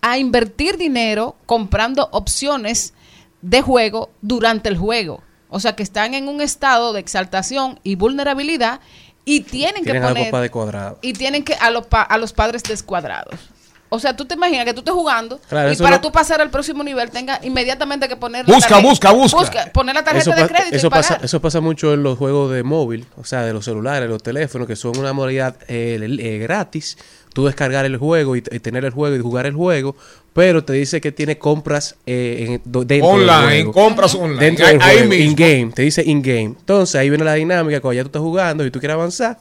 a invertir dinero comprando opciones de juego durante el juego. O sea que están en un estado de exaltación y vulnerabilidad y tienen, Tienen que algo poner y tienen que a los, pa- a los padres descuadrados. O sea, tú te imaginas que tú estés jugando Claro, y para no- tú pasar al próximo nivel tenga inmediatamente que poner Busca, busca, busca. poner la tarjeta Eso, de crédito eso y pagar. pasa, eso pasa mucho en los juegos de móvil, o sea, de los celulares, los teléfonos, que son una modalidad eh, eh, gratis. Tú descargar el juego y, y tener el juego y jugar el juego, pero te dice que tiene compras eh, en- del Online, juego. compras online. Dentro Ahí- del ahí juego, mismo. in-game, te dice in-game. Entonces ahí viene la dinámica, cuando ya tú estás jugando y tú quieres avanzar,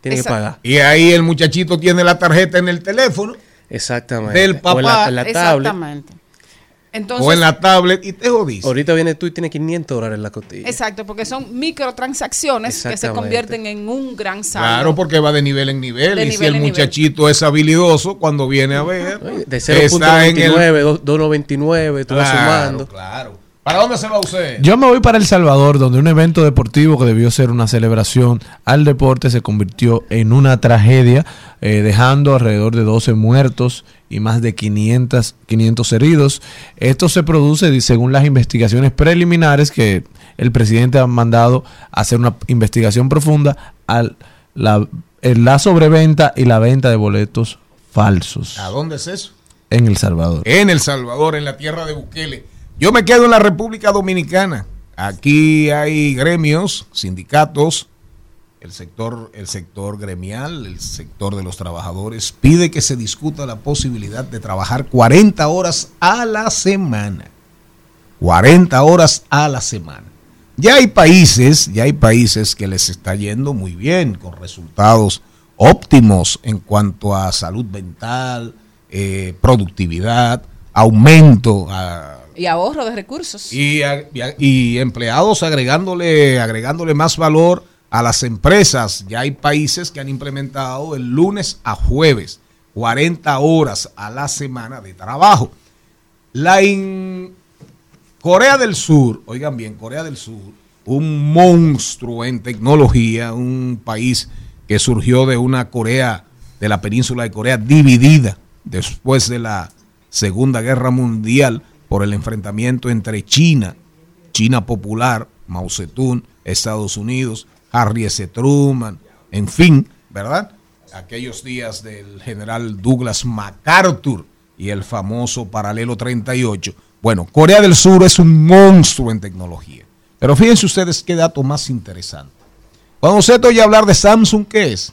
tienes que pagar. Y ahí el muchachito tiene la tarjeta en el teléfono Exactamente. Del O en la, papá. en la tablet. Entonces, o en la tablet y te jodiste. Ahorita vienes tú y tienes 500 dólares en la costilla. exacto, porque son microtransacciones que se convierten en un gran saldo. Claro, porque va de nivel en nivel. De y si el nivel. muchachito es habilidoso, cuando viene a ver, De está en el. 0.29, dos- 2.99, tú vas Claro, sumando. claro. ¿Para dónde se va usted? Yo me voy para El Salvador, donde un evento deportivo que debió ser una celebración al deporte se convirtió en una tragedia, eh, dejando alrededor de 12 muertos y más de 500, 500 heridos. Esto se produce, según las investigaciones preliminares, que el presidente ha mandado a hacer una investigación profunda al la, en la sobreventa y la venta de boletos falsos ¿A dónde es eso? en El Salvador. En El Salvador, en la tierra de Bukele. Yo me quedo en la República Dominicana. Aquí hay gremios, sindicatos, el sector, el sector gremial, el sector de los trabajadores pide que se discuta la posibilidad de trabajar 40 horas a la semana. 40 horas a la semana. Ya hay países, ya hay países que les está yendo muy bien, con resultados óptimos en cuanto a salud mental, eh, productividad, aumento a- Y ahorro de recursos. y, empleados agregándole, agregándole más valor a las empresas. Ya hay países que han implementado el lunes a jueves 40 horas a la semana de trabajo. La Corea del Sur, oigan bien, Corea del Sur, un monstruo en tecnología, un país que surgió de una Corea, de la península de Corea dividida después de la Segunda Guerra Mundial por el enfrentamiento entre China, China Popular, Mao Zedong, Estados Unidos, Harry S. Truman, en fin, ¿verdad? Aquellos días del general Douglas MacArthur y el famoso paralelo 38. Bueno, Corea del Sur es un monstruo en tecnología. Pero fíjense ustedes qué dato más interesante. Cuando usted oye hablar de Samsung, ¿qué es?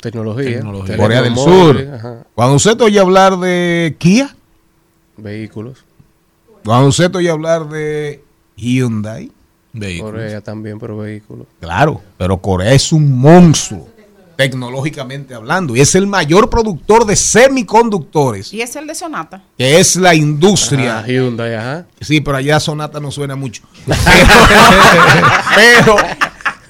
Tecnología. Tecnología. Corea del Sur. ajá. Cuando usted oye hablar de Kia, Vehículos. Cuando usted oye hablar de Hyundai, Corea también, pero vehículos. Claro, pero Corea es un monstruo tecnológicamente hablando y es el mayor productor de semiconductores, Y es el de Sonata. que es la industria. Ajá, Hyundai, ajá. Sí, pero allá Sonata no suena mucho. (laughs) pero,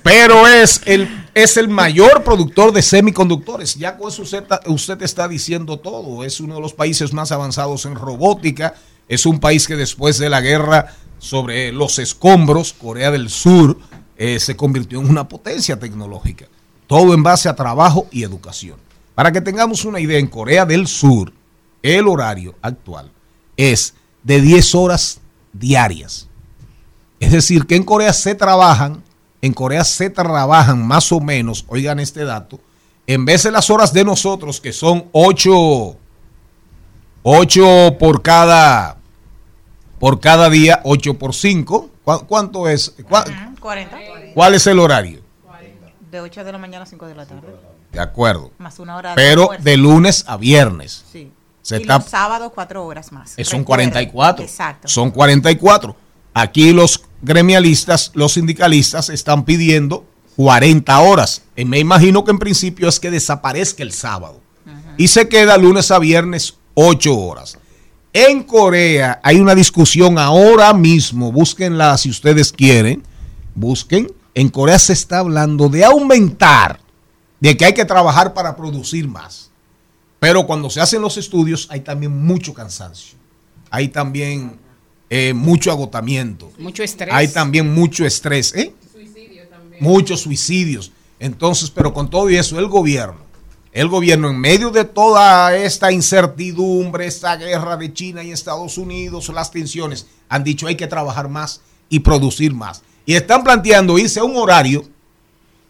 pero es el es el mayor productor de semiconductores. Ya con eso usted, usted está diciendo todo. Es uno de los países más avanzados en robótica. Es un país que después de la guerra sobre los escombros, Corea del Sur, eh, se convirtió en una potencia tecnológica. Todo en base a trabajo y educación. Para que tengamos una idea, en Corea del Sur, el horario actual es de 10 horas diarias. Es decir, que en Corea se trabajan, en Corea se trabajan más o menos, oigan este dato, en vez de las horas de nosotros, que son 8, 8 por cada, por cada día, 8 por 5. ¿Cuánto es? ¿Cuá- 40. ¿Cuál es el horario? De 8 de la mañana a 5 de la tarde. De acuerdo. Más una hora de Pero almuerzo. de lunes a viernes. Sí. Se y está- los sábados 4 horas más. Eh, Son Recuerden. 44. Exacto. Son 44. Aquí los gremialistas, los sindicalistas están pidiendo 40 horas. Y me imagino que en principio es que desaparezca el sábado. Y se queda lunes a viernes 8 horas. En Corea hay una discusión ahora mismo, búsquenla si ustedes quieren, busquen. En Corea se está hablando de aumentar, de que hay que trabajar para producir más. Pero cuando se hacen los estudios hay también mucho cansancio. Hay también eh, mucho agotamiento. Mucho estrés. Hay también mucho estrés. ¿eh? Muchos suicidios. Entonces, pero con todo y eso, el gobierno, el gobierno en medio de toda esta incertidumbre, esta guerra de China y Estados Unidos, las tensiones, han dicho hay que trabajar más y producir más. Y están planteando irse a un horario,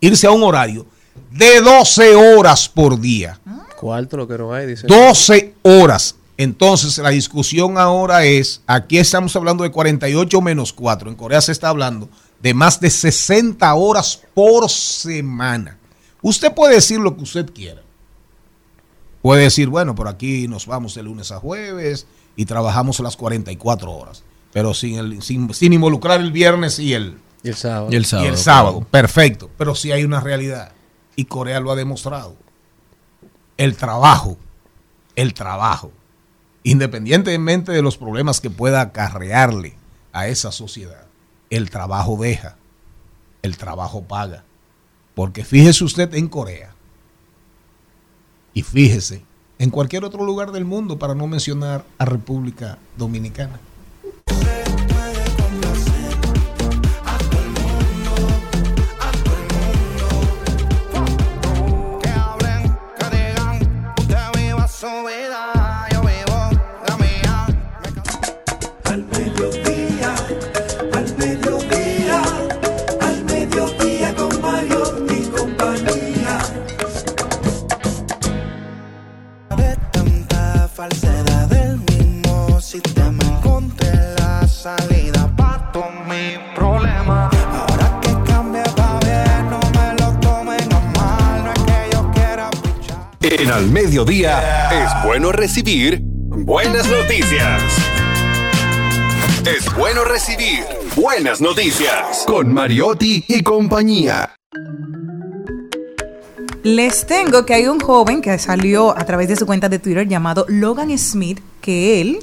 irse a un horario de 12 horas por día. Cuarto lo que no hay, dice. 12 horas. Entonces la discusión ahora es, aquí estamos hablando de 48 menos 4, en Corea se está hablando de más de 60 horas por semana. Usted puede decir lo que usted quiera. Puede decir, bueno, por aquí nos vamos de lunes a jueves y trabajamos las 44 horas, pero sin, el, sin, sin involucrar el viernes y el, Y el sábado. Y el sábado, y el sábado. claro. Perfecto, pero sí hay una realidad y Corea lo ha demostrado. El trabajo, el trabajo, independientemente de los problemas que pueda acarrearle a esa sociedad, el trabajo deja, el trabajo paga. Porque fíjese usted en Corea y fíjese en cualquier otro lugar del mundo, para no mencionar a República Dominicana. En Al Mediodía es bueno recibir buenas noticias. Es bueno recibir buenas noticias con Mariotti y compañía. Les tengo que hay un joven que salió a través de su cuenta de Twitter llamado Logan Smith, que él,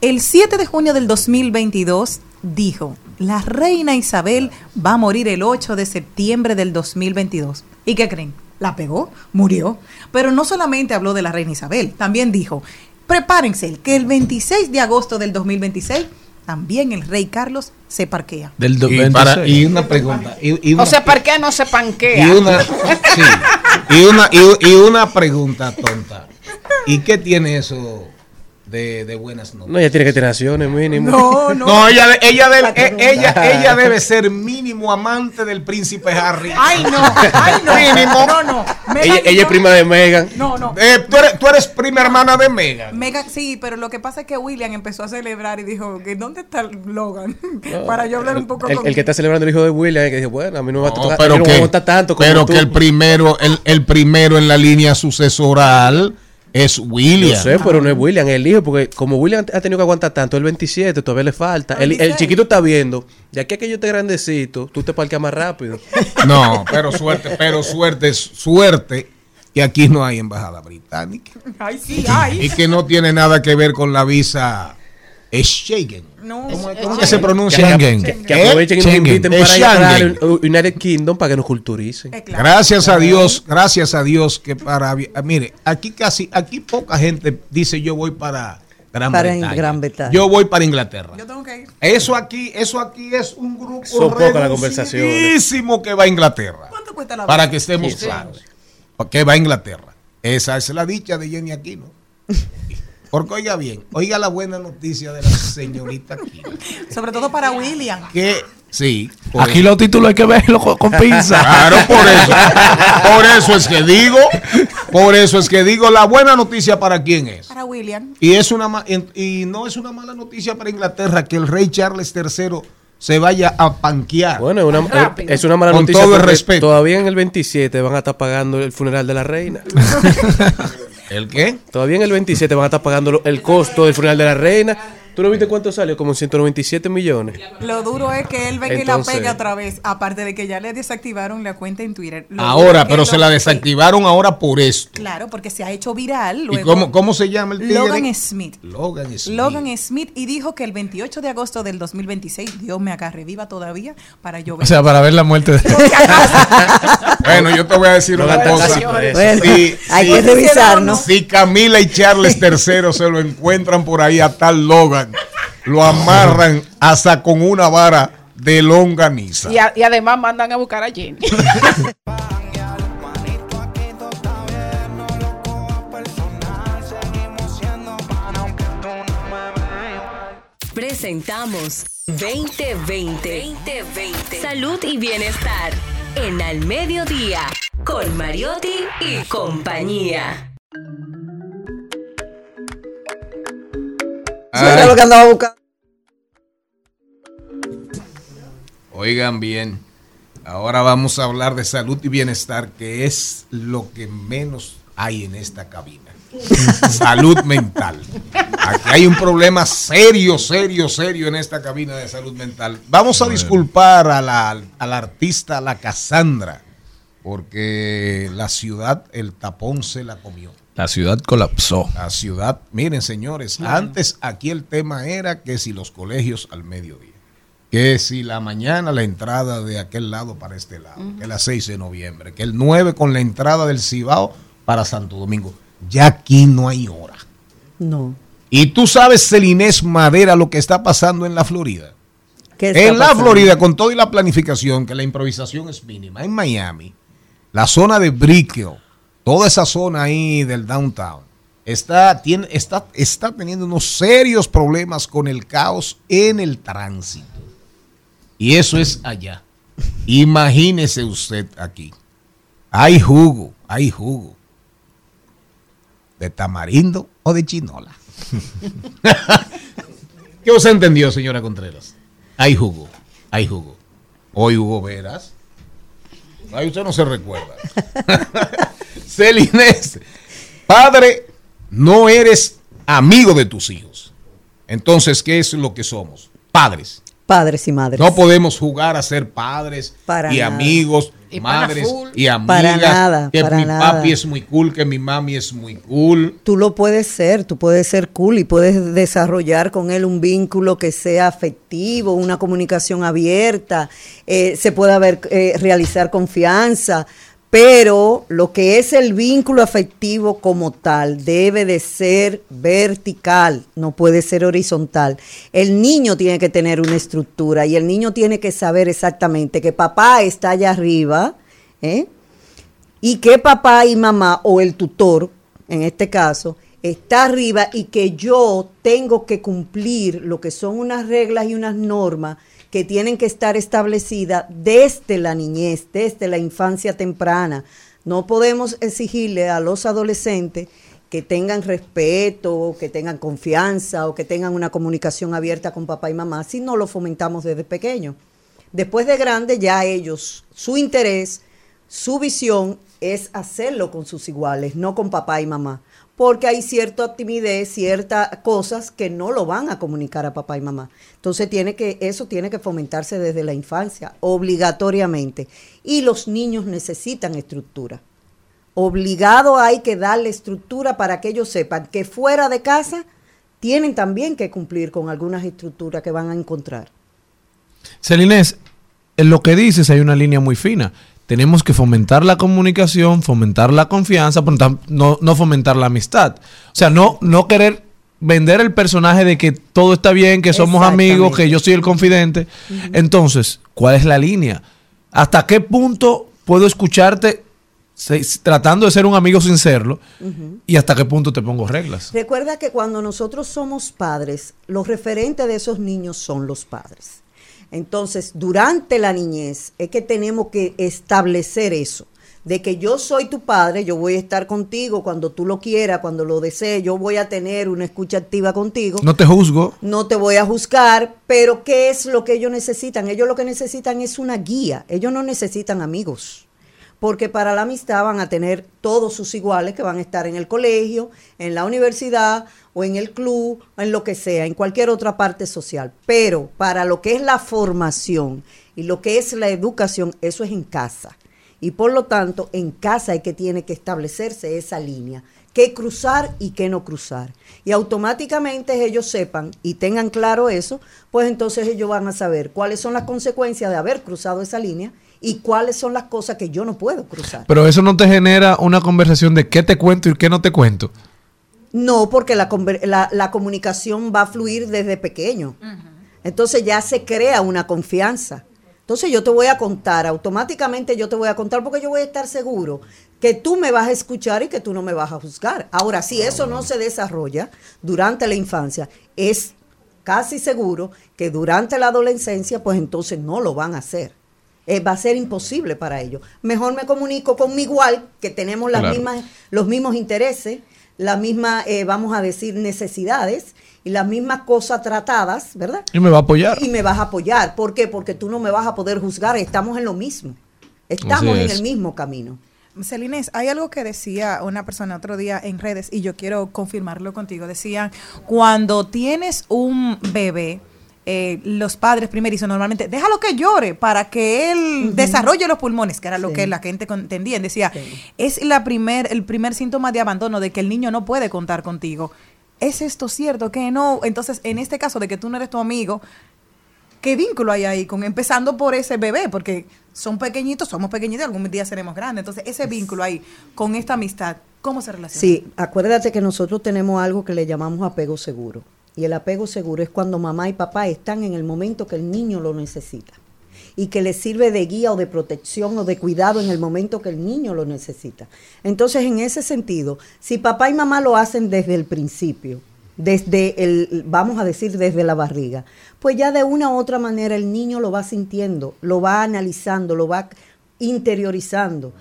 el 7 de junio del 2022, dijo, la reina Isabel va a morir el 8 de septiembre del 2022. ¿Y qué creen? La pegó, murió. Pero no solamente habló de la reina Isabel, también dijo, prepárense, que el 26 de agosto del 2026 también el rey Carlos se parquea. Del Y, 26. para- y una pregunta. Y, y O una, se parquea, no se panquea. y una, sí, y una, y, y una pregunta tonta. ¿Y qué tiene eso de, de buenas noticias? No, ella tiene que tener acciones mínimo. No, no. (laughs) No, ella, ella, debe, eh, ella, ella debe ser mínimo amante del príncipe Harry. Ay, no, ay, no. Mínimo. No, no. Meghan Ella, es prima de Megan. No, no. Eh, tú, eres, tú eres prima hermana de Megan. Meghan, sí, pero lo que pasa es que William empezó a celebrar y dijo que ¿dónde está Logan? (laughs) Para yo hablar un poco El, con el que está celebrando el hijo de William, que dice, bueno, a mí no me va a No, tocar, pero me que, aguanta tanto como pero tú. que el primero, el, el primero en la línea sucesoral es William. Yo sé, pero no es William, es el hijo, porque como William ha tenido que aguantar tanto, el 27 todavía le falta. El, el chiquito está viendo, de aquí a que yo esté grandecito, tú te parqueas más rápido. (laughs) No, pero suerte, pero suerte, suerte que aquí no hay embajada británica Ay, sí, ay. y que no tiene nada que ver con la visa Schengen. No, ¿Cómo, es- cómo es- que se pronuncia? Schengen. Que, que aprovechen y nos Schengen. inviten para Schengen. al United Kingdom para que nos culturicen. Eh, claro. Gracias a Dios, gracias a Dios que para ah, mire, aquí casi aquí poca gente dice yo voy para Gran Para Bretaña. Gran Bretaña. Yo voy para Inglaterra. Yo tengo que ir. Eso aquí, eso aquí es un grupo Son conversaciones. reducidísimo que va a Inglaterra. ¿Cuánto cuesta la Para que estemos Sí. claros. Que va a Inglaterra. Esa es la dicha de Jenny Aquino. (laughs) Porque oiga bien, oiga la buena noticia de la señorita Aquino. (laughs) Sobre todo para William. Que sí, Aquí eso- los títulos hay que verlos con, con pinza. Claro, por eso. (laughs) Por eso es que digo, por eso es que digo, la buena noticia para quién es. Para William. Y es una y no es una mala noticia para Inglaterra que el rey Charles III se vaya a panquear. Bueno, es una, Rápido. es una mala Con noticia. todo el respeto. Todavía en el 27 van a estar pagando el funeral de la reina. (laughs) ¿El qué? Todavía en el 27 van a estar pagando el costo del funeral de la reina. ¿Tú no viste cuánto salió? Como 197 millones. Lo duro es que él venga y Entonces- la pega otra vez. Aparte de que ya le desactivaron la cuenta en Twitter. Lo Ahora, que pero se la desactivaron ahora por esto. Claro, porque se ha hecho viral. ¿Y Luego, cómo, cómo se llama el tigre? Logan Smith. Logan Smith. Logan Smith y dijo que el 28 de agosto del 2026, Dios me agarre viva todavía para yo ver. O sea, para ver la muerte de... (laughs) Bueno, yo te voy a decir No una cosa. Bueno, Sí, hay sí. que revisarnos. Si Camila y Charles III se lo encuentran por ahí a tal Logan, lo amarran hasta con una vara de longaniza. Y, a- y además mandan a buscar a Jenny. (laughs) Presentamos 2020. 2020. Salud y bienestar. En Al Mediodía. Con Mariotti y compañía. Eso era lo que andaba buscando. Oigan bien, ahora vamos a hablar de salud y bienestar, que es lo que menos hay en esta cabina. (laughs) salud mental. Aquí hay un problema serio, serio, serio en esta cabina de salud mental. Vamos a disculpar a la, a la artista, la Cassandra, porque la ciudad, el tapón se la comió. La ciudad colapsó. La ciudad, miren señores, antes aquí el tema era que si los colegios al mediodía, que si la mañana la entrada de aquel lado para este lado, que la 6 de noviembre, que el 9 con la entrada del Cibao para Santo Domingo. Ya aquí no hay hora. No. Y tú sabes, Celinés Madera, lo que está pasando en la Florida. ¿Qué está En la pasando? Florida, con toda y la planificación, que la improvisación es mínima. En Miami, la zona de Brickell, toda esa zona ahí del downtown, está, tiene, está, está teniendo unos serios problemas con el caos en el tránsito. Y eso es allá. Imagínese usted aquí. Hay jugo, hay jugo. ¿De tamarindo o de chinola? (laughs) ¿Qué usted entendió, señora Contreras? Hay jugo, hay jugo. Hoy Hugo Veras. Ay, usted no se recuerda. (laughs) Celinés, padre, no eres amigo de tus hijos. Entonces, ¿qué es lo que somos? Padres. Padres y madres. No podemos jugar a ser padres Para y nada. amigos Y madres y amigas. Para nada, que para mi nada. papi es muy cool, que mi mami es muy cool. Tú lo puedes ser, tú puedes ser cool y puedes desarrollar con él un vínculo que sea afectivo, una comunicación abierta, eh, se puede haber, eh, realizar confianza, pero lo que es el vínculo afectivo como tal debe de ser vertical, no puede ser horizontal. El niño tiene que tener una estructura y el niño tiene que saber exactamente que papá está allá arriba, ¿eh? y que papá y mamá o el tutor, en este caso, está arriba y que yo tengo que cumplir lo que son unas reglas y unas normas que tienen que estar establecidas desde la niñez, desde la infancia temprana. No podemos exigirle a los adolescentes que tengan respeto, que tengan confianza o que tengan una comunicación abierta con papá y mamá si no lo fomentamos desde pequeño. Después de grande ya ellos, su interés, su visión es hacerlo con sus iguales, no con papá y mamá. Porque hay cierta timidez, ciertas cosas que no lo van a comunicar a papá y mamá. Entonces tiene que, eso tiene que fomentarse desde la infancia, obligatoriamente. Y los niños necesitan estructura. Obligado hay que darle estructura para que ellos sepan que fuera de casa tienen también que cumplir con algunas estructuras que van a encontrar. Celinés, en lo que dices hay una línea muy fina. Tenemos que fomentar la comunicación, fomentar la confianza, pero no, no fomentar la amistad. O sea, no, no querer vender el personaje de que todo está bien, que somos amigos, que yo soy el confidente. Entonces, ¿cuál es la línea? ¿Hasta qué punto puedo escucharte tratando de ser un amigo sin serlo? ¿Y hasta qué punto te pongo reglas? Recuerda que cuando nosotros somos padres, los referentes de esos niños son los padres. Entonces, durante la niñez es que tenemos que establecer eso, de que yo soy tu padre, yo voy a estar contigo cuando tú lo quieras, cuando lo desees, yo voy a tener una escucha activa contigo. No te juzgo. No te voy a juzgar, pero ¿qué es lo que ellos necesitan? Ellos lo que necesitan es una guía, ellos no necesitan amigos porque para la amistad van a tener todos sus iguales que van a estar en el colegio, en la universidad o en el club, en lo que sea, en cualquier otra parte social. Pero para lo que es la formación y lo que es la educación, eso es en casa. Y por lo tanto, en casa hay que tiene que establecerse esa línea, qué cruzar y qué no cruzar. Y automáticamente ellos sepan y tengan claro eso, pues entonces ellos van a saber cuáles son las consecuencias de haber cruzado esa línea y cuáles son las cosas que yo no puedo cruzar. Pero eso no te genera una conversación de qué te cuento y qué no te cuento. No, porque la, conver- la- la comunicación va a fluir desde pequeño. Entonces ya se crea una confianza. Entonces yo te voy a contar, automáticamente yo te voy a contar porque yo voy a estar seguro que tú me vas a escuchar y que tú no me vas a juzgar. Ahora, si eso no se desarrolla durante la infancia, es casi seguro que durante la adolescencia, pues entonces no lo van a hacer. Eh, va a ser imposible para ellos. Mejor me comunico con mi igual, que tenemos las Claro. mismas, los mismos intereses, las mismas, eh, vamos a decir, necesidades y las mismas cosas tratadas, ¿verdad? Y me va a apoyar. Y me vas a apoyar. ¿Por qué? Porque tú no me vas a poder juzgar. Estamos en lo mismo. Estamos en el mismo camino. Celines, hay algo que decía una persona otro día en redes y yo quiero confirmarlo contigo. Decían, cuando tienes un bebé, eh, los padres primerizos normalmente, déjalo que llore para que él desarrolle los pulmones, que era lo que la gente entendía. Decía, es la primer, el primer síntoma de abandono, de que el niño no puede contar contigo. ¿Es esto cierto? que no? Entonces, en este caso de que tú no eres tu amigo, ¿qué vínculo hay ahí? Con empezando por ese bebé, porque son pequeñitos, somos pequeñitos, algún día seremos grandes. Entonces, ese vínculo ahí con esta amistad, ¿cómo se relaciona? Sí, acuérdate que nosotros tenemos algo que le llamamos apego seguro. Y el apego seguro es cuando mamá y papá están en el momento que el niño lo necesita. Y que le sirve de guía o de protección o de cuidado en el momento que el niño lo necesita. Entonces, en ese sentido, si papá y mamá lo hacen desde el principio, desde el, vamos a decir, desde la barriga, pues ya de una u otra manera el niño lo va sintiendo, lo va analizando, lo va interiorizando.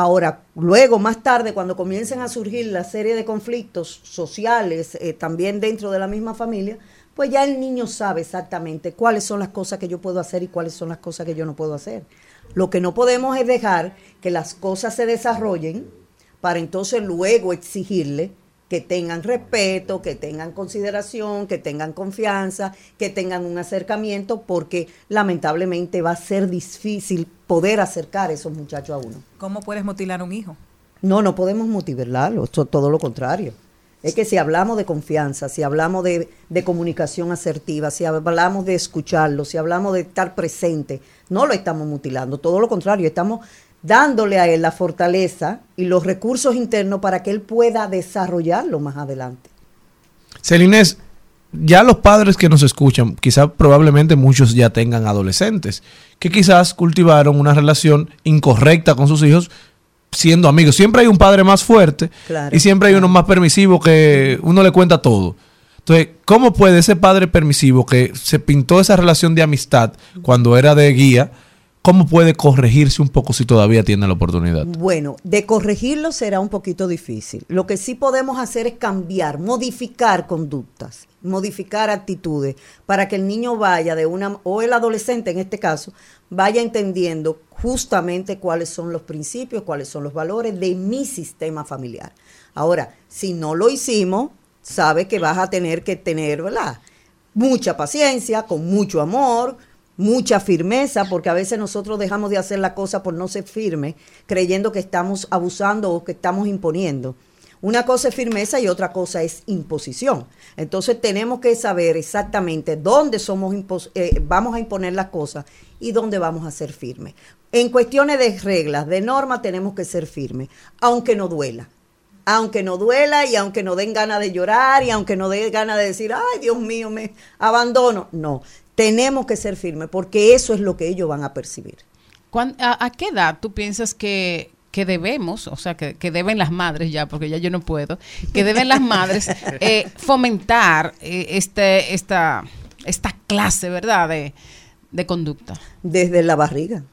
Ahora, luego, más tarde, cuando comiencen a surgir la serie de conflictos sociales, eh, también dentro de la misma familia, pues ya el niño sabe exactamente cuáles son las cosas que yo puedo hacer y cuáles son las cosas que yo no puedo hacer. Lo que no podemos es dejar que las cosas se desarrollen para entonces luego exigirle que tengan respeto, que tengan consideración, que tengan confianza, que tengan un acercamiento, porque lamentablemente va a ser difícil poder acercar a esos muchachos a uno. ¿Cómo puedes mutilar a un hijo? No, no podemos motivarlo, esto todo lo contrario. Es que si hablamos de confianza, si hablamos de, de comunicación asertiva, si hablamos de escucharlo, si hablamos de estar presente, no lo estamos mutilando, todo lo contrario, estamos dándole a él la fortaleza y los recursos internos para que él pueda desarrollarlo más adelante. Celines, ya los padres que nos escuchan, quizás probablemente muchos ya tengan adolescentes, que quizás cultivaron una relación incorrecta con sus hijos siendo amigos. Siempre hay un padre más fuerte Claro. y siempre hay uno más permisivo que uno le cuenta todo. Entonces, ¿cómo puede ese padre permisivo que se pintó esa relación de amistad cuando era de guía, cómo puede corregirse un poco si todavía tiene la oportunidad? Bueno, de corregirlo será un poquito difícil. Lo que sí podemos hacer es cambiar, modificar conductas, modificar actitudes, para que el niño vaya de una, o el adolescente en este caso, vaya entendiendo justamente cuáles son los principios, cuáles son los valores de mi sistema familiar. Ahora, si no lo hicimos, sabe que vas a tener que tener, ¿verdad? Mucha paciencia, con mucho amor, mucha firmeza, porque a veces nosotros dejamos de hacer la cosa por no ser firme, creyendo que estamos abusando o que estamos imponiendo. Una cosa es firmeza y otra cosa es imposición. Entonces tenemos que saber exactamente dónde somos eh, vamos a imponer las cosas y dónde vamos a ser firmes. En cuestiones de reglas, de normas, tenemos que ser firmes, aunque no duela aunque no duela y aunque no den ganas de llorar y aunque no den ganas de decir, ay Dios mío, me abandono. No, tenemos que ser firmes porque eso es lo que ellos van a percibir. ¿Cuán- a, a qué edad tú piensas que, que debemos, o sea, que, que deben las madres ya, porque ya yo no puedo, que deben las madres (laughs) eh, fomentar eh, este, esta, esta clase, ¿verdad?, de, de conducta? Desde la barriga.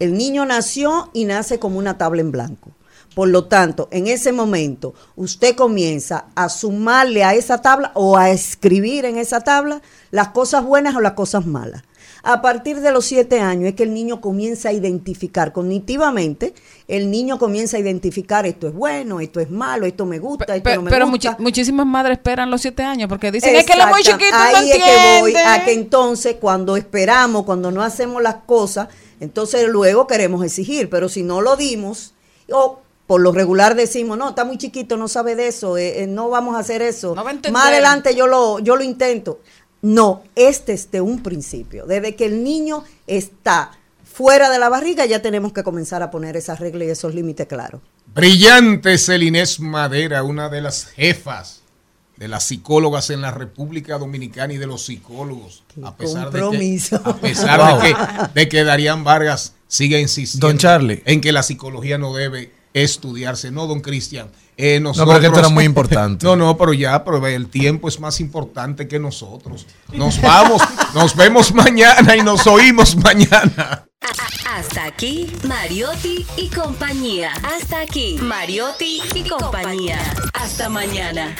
El niño nació y nace como una tabla en blanco. Por lo tanto, en ese momento usted comienza a sumarle a esa tabla o a escribir en esa tabla las cosas buenas o las cosas malas. A partir de los siete años es que el niño comienza a identificar cognitivamente, el niño comienza a identificar esto es bueno, esto es malo, esto me gusta, esto Pe- no me pero gusta. muchi- muchísimas madres esperan los siete años porque dicen es que él es muy chiquito, no Ahí es que voy, entiende". a que entonces cuando esperamos, cuando no hacemos las cosas, entonces luego queremos exigir, pero si no lo dimos, o por lo regular decimos, no, está muy chiquito, no sabe de eso, eh, eh, no vamos a hacer eso. No va a entender. Más adelante yo lo, yo lo intento. No, este es de un principio. Desde que el niño está fuera de la barriga, ya tenemos que comenzar a poner esas reglas y esos límites claros. Brillante Celinés Madera, una de las jefas de las psicólogas en la República Dominicana y de los psicólogos. A pesar, de que, a pesar Wow. de, que, de que Darían Vargas siga insistiendo Don Charlie. en que la psicología no debe estudiarse. No, don Cristian. Eh, No, pero que esto era muy importante. (laughs) No, no, pero ya, pero el tiempo es más importante que nosotros. Nos vamos, (laughs) nos vemos mañana y nos oímos mañana. Hasta aquí, Mariotti y compañía. Hasta aquí, Mariotti y compañía. Hasta mañana.